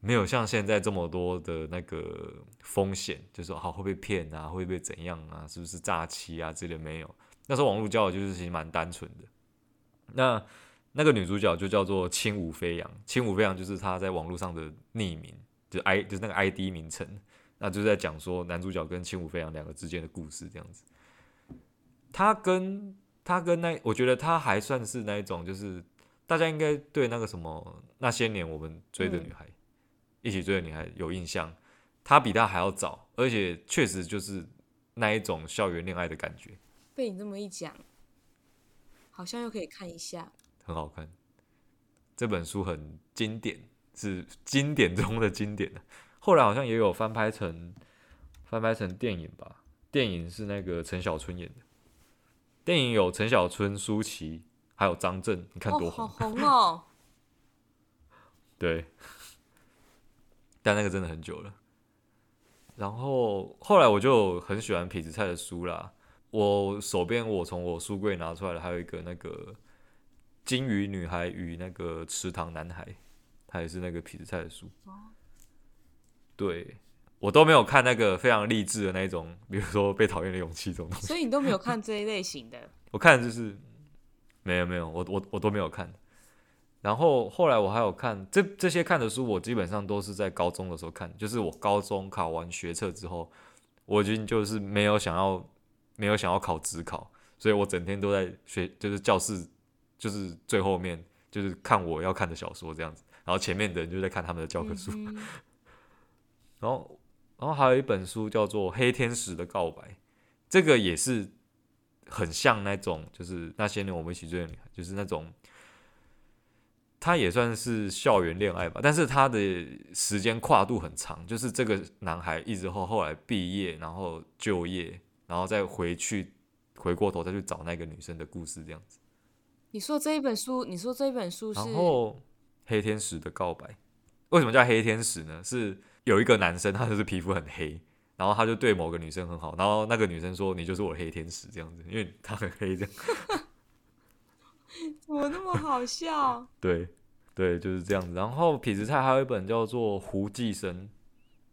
没有像现在这么多的那个风险，就是说好会被骗啊，会被怎样啊，是不是诈欺啊之类没有。那时候网络交友就是其实蛮单纯的。那那个女主角就叫做轻舞飞扬，轻舞飞扬就是她在网络上的匿名，就 I 就是那个 ID 名称，那就是在讲说男主角跟轻舞飞扬两个之间的故事这样子。他跟他跟那，我觉得他还算是那一种，就是大家应该对那个什么那些年我们追的女孩，嗯、一起追的女孩有印象。他比他还要早，而且确实就是那一种校园恋爱的感觉。被你这么一讲，好像又可以看一下，很好看。这本书很经典，是经典中的经典的。后来好像也有翻拍成翻拍成电影吧？电影是那个陈小春演的。电影有陈小春、舒淇，还有张震，你看多红！哦，好红哦。对，但那个真的很久了。然后后来我就很喜欢痞子蔡的书啦。我手边我从我书柜拿出来的还有一个那个《金鱼女孩与那个池塘男孩》，他也是那个痞子蔡的书。对。我都没有看那个非常励志的那一种，比如说《被讨厌的勇气》这种东西。所以你都没有看这一类型的？我看的就是没有没有，我我我都没有看。然后后来我还有看这这些看的书，我基本上都是在高中的时候看，就是我高中考完学测之后，我已经就是没有想要没有想要考职考，所以我整天都在学，就是教室就是最后面就是看我要看的小说这样子，然后前面的人就在看他们的教科书，嗯、然后。然后还有一本书叫做《黑天使的告白》，这个也是很像那种，就是那些年我们一起追的女孩，就是那种，他也算是校园恋爱吧，但是他的时间跨度很长，就是这个男孩一直后后来毕业，然后就业，然后再回去，回过头再去找那个女生的故事这样子。你说这一本书，你说这一本书是？然后《黑天使的告白》，为什么叫黑天使呢？是。有一个男生，他就是皮肤很黑，然后他就对某个女生很好，然后那个女生说：“你就是我的黑天使。”这样子，因为他很黑，这样。怎么那么好笑？对对，就是这样子。然后痞子蔡还有一本叫做《胡寄生》，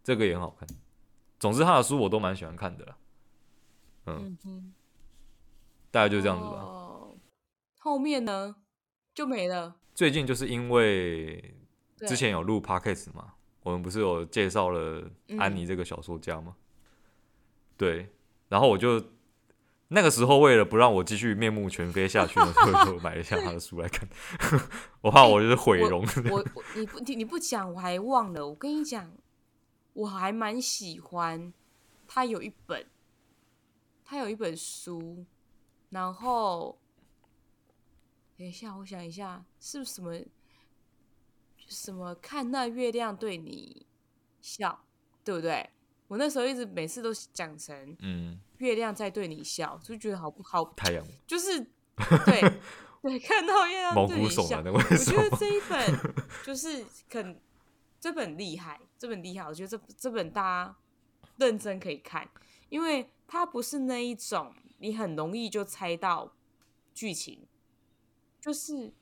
这个也很好看。总之，他的书我都蛮喜欢看的啦。嗯，嗯，大概就这样子吧。哦，后面呢就没了。最近就是因为之前有录 podcast 嘛，我们不是有介绍了安妮这个小说家吗？嗯、对，然后我就那个时候为了不让我继续面目全非下去呢，所以就买了一下他的书来看。我怕我就是毁容。我我你不你不讲我还忘了，我跟你讲。我还蛮喜欢他有一本，他有一本书，然后等一下，我想一下，是不是什么什么看那月亮对你笑，对不对？我那时候一直每次都讲成嗯，月亮在对你笑，就觉得好不好？太阳就是 对对，看到月亮对你笑，我觉得这一本 就是很。这本厉害，这本厉害，我觉得这这本大家认真可以看，因为它不是那一种你很容易就猜到剧情，就是，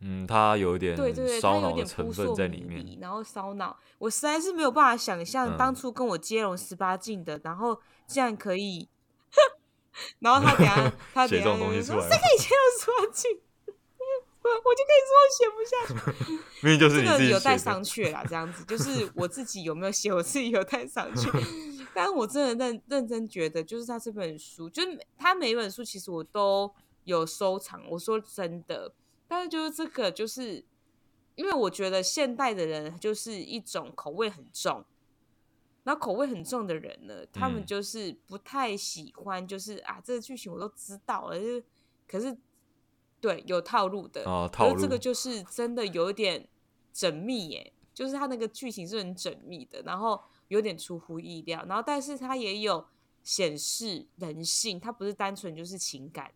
嗯，它有点对对对，它有点扑朔迷离，然后烧脑，我实在是没有办法想象当初跟我接龙十八禁的，嗯、然后竟然可以，然后他等下 他等下说这个以接龙十八禁。我就可以说我写不下去，明明就是你自己写的。这个有待商榷啦，这样子就是我自己有没有写，我自己有待商榷。但我真的认认真觉得，就是他这本书，就是他每一本书其实我都有收藏。我说真的，但是就是这个，就是因为我觉得现代的人就是一种口味很重，然后口味很重的人呢，他们就是不太喜欢，就是啊，这个剧情我都知道了，就可是。对，有套路的，哦、套路。这个就是真的有点缜密耶，就是他那个剧情是很缜密的，然后有点出乎意料，然后但是他也有显示人性，他不是单纯就是情感，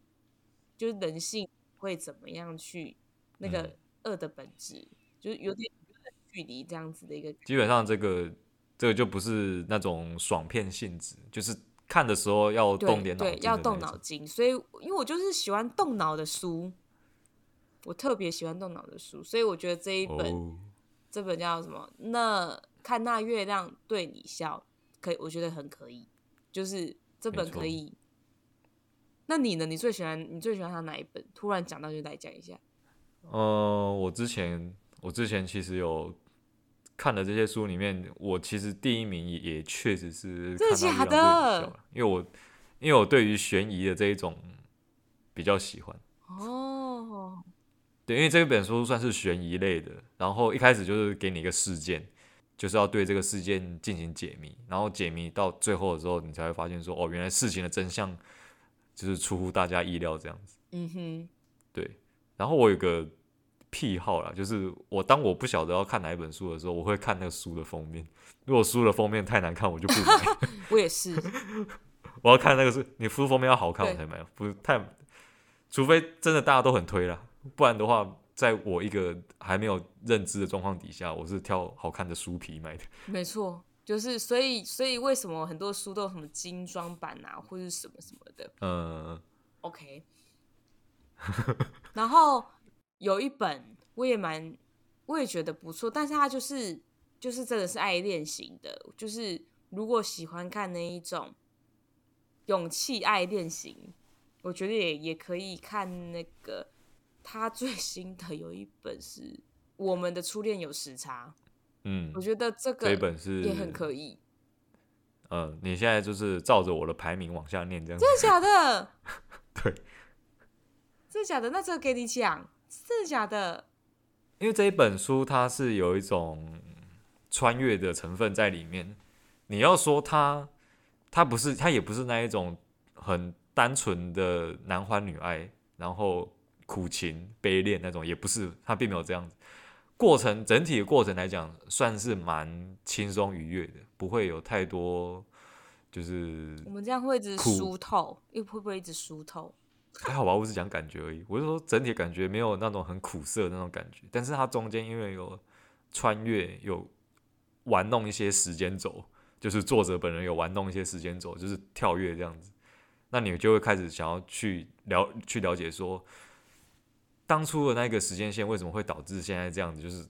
就是人性会怎么样去那个恶的本质，嗯、就是有点有点距离这样子的一个。基本上这个这个就不是那种爽片性质，就是。看的时候要动点脑筋，对，要动脑筋。所以，因为我就是喜欢动脑的书，我特别喜欢动脑的书，所以我觉得这一本，哦、这本叫什么？那看那月亮对你笑，可以，我觉得很可以。就是这本可以。错那你呢？你最喜欢你最喜欢他哪一本？突然讲到就来讲一下。呃，我之前我之前其实有。看的这些书里面，我其实第一名也也确实是看到月亮对你笑，因为我因为我对于悬疑的这一种比较喜欢哦。对，因为这本书算是悬疑类的，然后一开始就是给你一个事件，就是要对这个事件进行解谜，然后解谜到最后的时候，你才会发现说，哦，原来事情的真相就是出乎大家意料这样子。嗯哼，对。然后我有个。癖好啦，就是我当我不晓得要看哪一本书的时候，我会看那个书的封面。如果书的封面太难看，我就不买。我也是，我要看那个是你书封面要好看我才买，不是太，除非真的大家都很推啦，不然的话，在我一个还没有认知的状况底下，我是挑好看的书皮买的。没错，就是所以所以为什么很多书都有什么精装版啊，或者什么什么的？嗯，OK，然后。有一本我也蛮，我也觉得不错，但是它就是就是真的是爱恋型的，就是如果喜欢看那一种勇气爱恋型，我觉得也也可以看那个他最新的有一本是《我们的初恋有时差》，嗯，我觉得这个这本是也很可以。嗯，你现在就是照着我的排名往下念，这样子真的假的？对，真的假的？那这个给你讲。是假的，因为这一本书它是有一种穿越的成分在里面。你要说它，它不是，它也不是那一种很单纯的男欢女爱，然后苦情悲恋那种，也不是，它并没有这样子。过程整体的过程来讲，算是蛮轻松愉悦的，不会有太多就是。我们这样会一直输透，又会不会一直输透？还好吧，我只讲感觉而已。我是说整体感觉没有那种很苦涩的那种感觉，但是它中间因为有穿越，有玩弄一些时间轴，就是作者本人有玩弄一些时间轴，就是跳跃这样子。那你就会开始想要去了去了解说，当初的那个时间线为什么会导致现在这样子？就是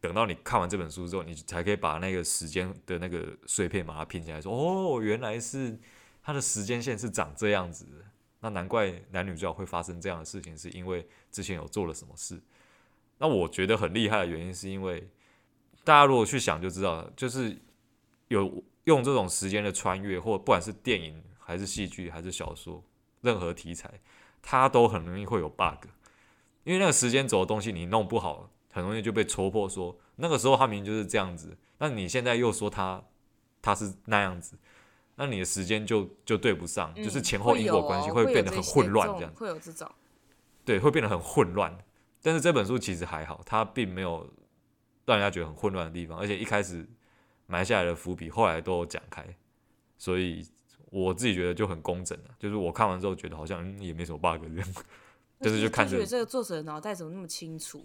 等到你看完这本书之后，你才可以把那个时间的那个碎片把它拼起来，说哦，原来是它的时间线是长这样子。那难怪男女主角会发生这样的事情，是因为之前有做了什么事。那我觉得很厉害的原因，是因为大家如果去想就知道，就是有用这种时间的穿越，或不管是电影还是戏剧还是小说，任何题材，它都很容易会有 bug。因为那个时间轴的东西你弄不好，很容易就被戳破说，说那个时候他明明就是这样子，那你现在又说他他是那样子，那你的时间就就对不上，嗯、就是前后因果关系会变得很混乱，这样子会有这种，对，会变得很混乱。但是这本书其实还好，它并没有让人家觉得很混乱的地方，而且一开始埋下来的伏笔，后来都有讲开，所以我自己觉得就很工整了。就是我看完之后觉得好像、嗯、也没什么 bug 这样。就是就看着这个作者的脑袋怎么那么清楚？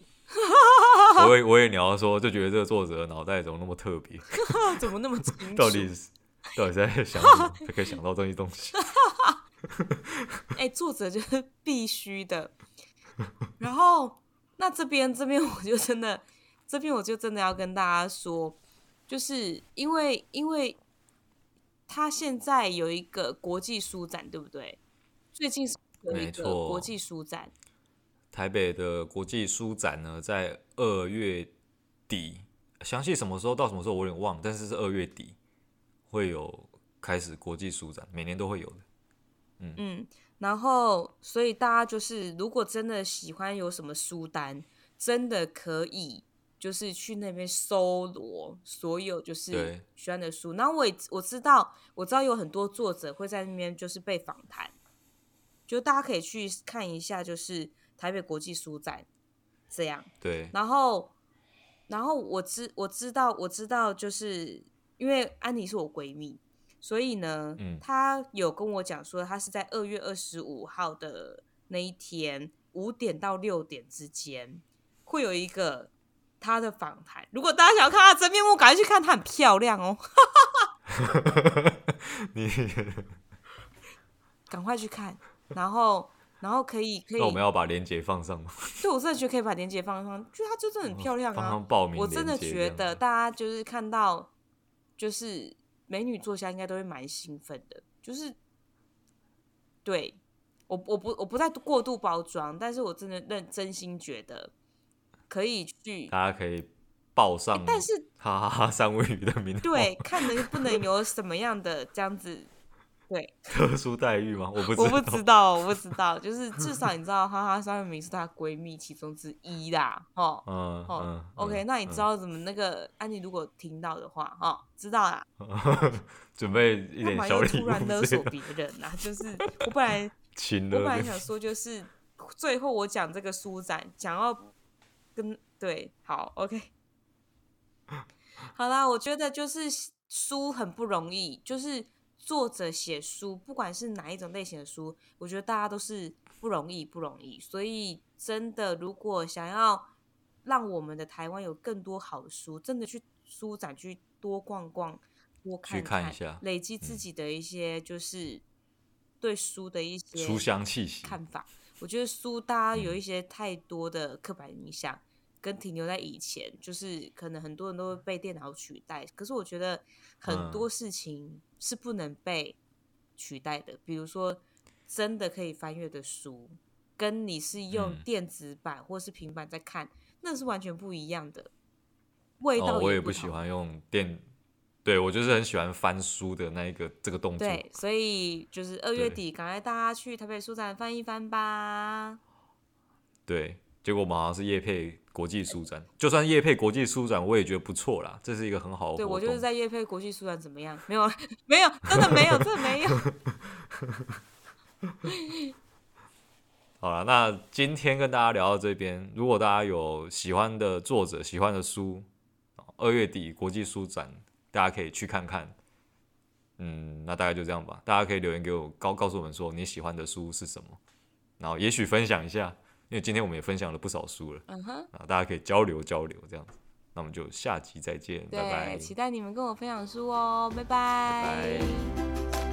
我也我也你要说，就觉得这个作者的脑袋怎么那么特别？怎么那么清楚？到底是到底在想什么？才可以想到这些东西？哎、欸，作者就是必须的。然后那这边这边我就真的这边我就真的要跟大家说，就是因为因为他现在有一个国际书展，对不对？最近是。没错，国际书展，台北的国际书展呢，在二月底，详细什么时候到什么时候我有点忘，但是是二月底会有开始国际书展，每年都会有的。嗯嗯，然后所以大家就是，如果真的喜欢有什么书单，真的可以就是去那边搜罗所有就是喜欢的书。然后我也我知道，我知道有很多作者会在那边就是被访谈。就大家可以去看一下，就是台北国际书展这样。对。然后，然后我知我知道我知道，就是因为安妮是我闺蜜，所以呢，嗯，她有跟我讲说，她是在二月二十五号的那一天五点到六点之间会有一个她的访谈。如果大家想要看她的真面目，赶快去看，她很漂亮哦。你赶快去看。然后，然后可以可以，那我们要把链接放上吗？对，我真的觉得可以把链接放上，就它就是很漂亮啊！放报名，我真的觉得大家就是看到，就是美女作家应该都会蛮兴奋的。就是，对我我不我不再过度包装，但是我真的认真心觉得可以去，大家可以报上，欸、但是哈哈哈三文鱼的名字，对，看能不能有什么样的这样子。对，特殊待遇吗？我不知道，我不知道，我不知道。就是至少你知道，哈哈三文鱼是她闺蜜其中之一啦，哦，嗯，嗯，OK，嗯，那你知道怎么那个安妮如果听到的话，哦，知道啦。准备一点小礼物。突然勒索别人啊，就是我本来，我本来想说，就是最后我讲这个书展，讲要跟对，好，OK，好啦，我觉得就是书很不容易，就是。作者写书，不管是哪一种类型的书，我觉得大家都是不容易，不容易。所以，真的，如果想要让我们的台湾有更多好的书，真的去书展去多逛逛，多看看，看一下，累积自己的一些就是对书的一些书香气息看法。我觉得书大家有一些太多的刻板印象。嗯跟停留在以前，就是可能很多人都会被电脑取代，可是我觉得很多事情是不能被取代的。嗯、比如说，真的可以翻阅的书，跟你是用电子版或是平板在看，嗯、那是完全不一样的味道哦。我也不喜欢用电，对，我就是很喜欢翻书的那一个这个动作。对，所以就是二月底，赶快大家去台北书展翻一翻吧。对。结果我们好像是叶配国际书展，就算叶配国际书展，我也觉得不错啦。这是一个很好的。对，我就是在叶配国际书展，怎么样？没有，没有，真的没有，真的没有。好了，那今天跟大家聊到这边，如果大家有喜欢的作者、喜欢的书，二月底国际书展，大家可以去看看。嗯，那大概就这样吧。大家可以留言给我，告告诉我们说你喜欢的书是什么，然后也许分享一下。因为今天我们也分享了不少书了，嗯哼，啊，大家可以交流交流这样子，那我们就下集再见，拜拜。期待你们跟我分享书哦，拜拜。拜拜。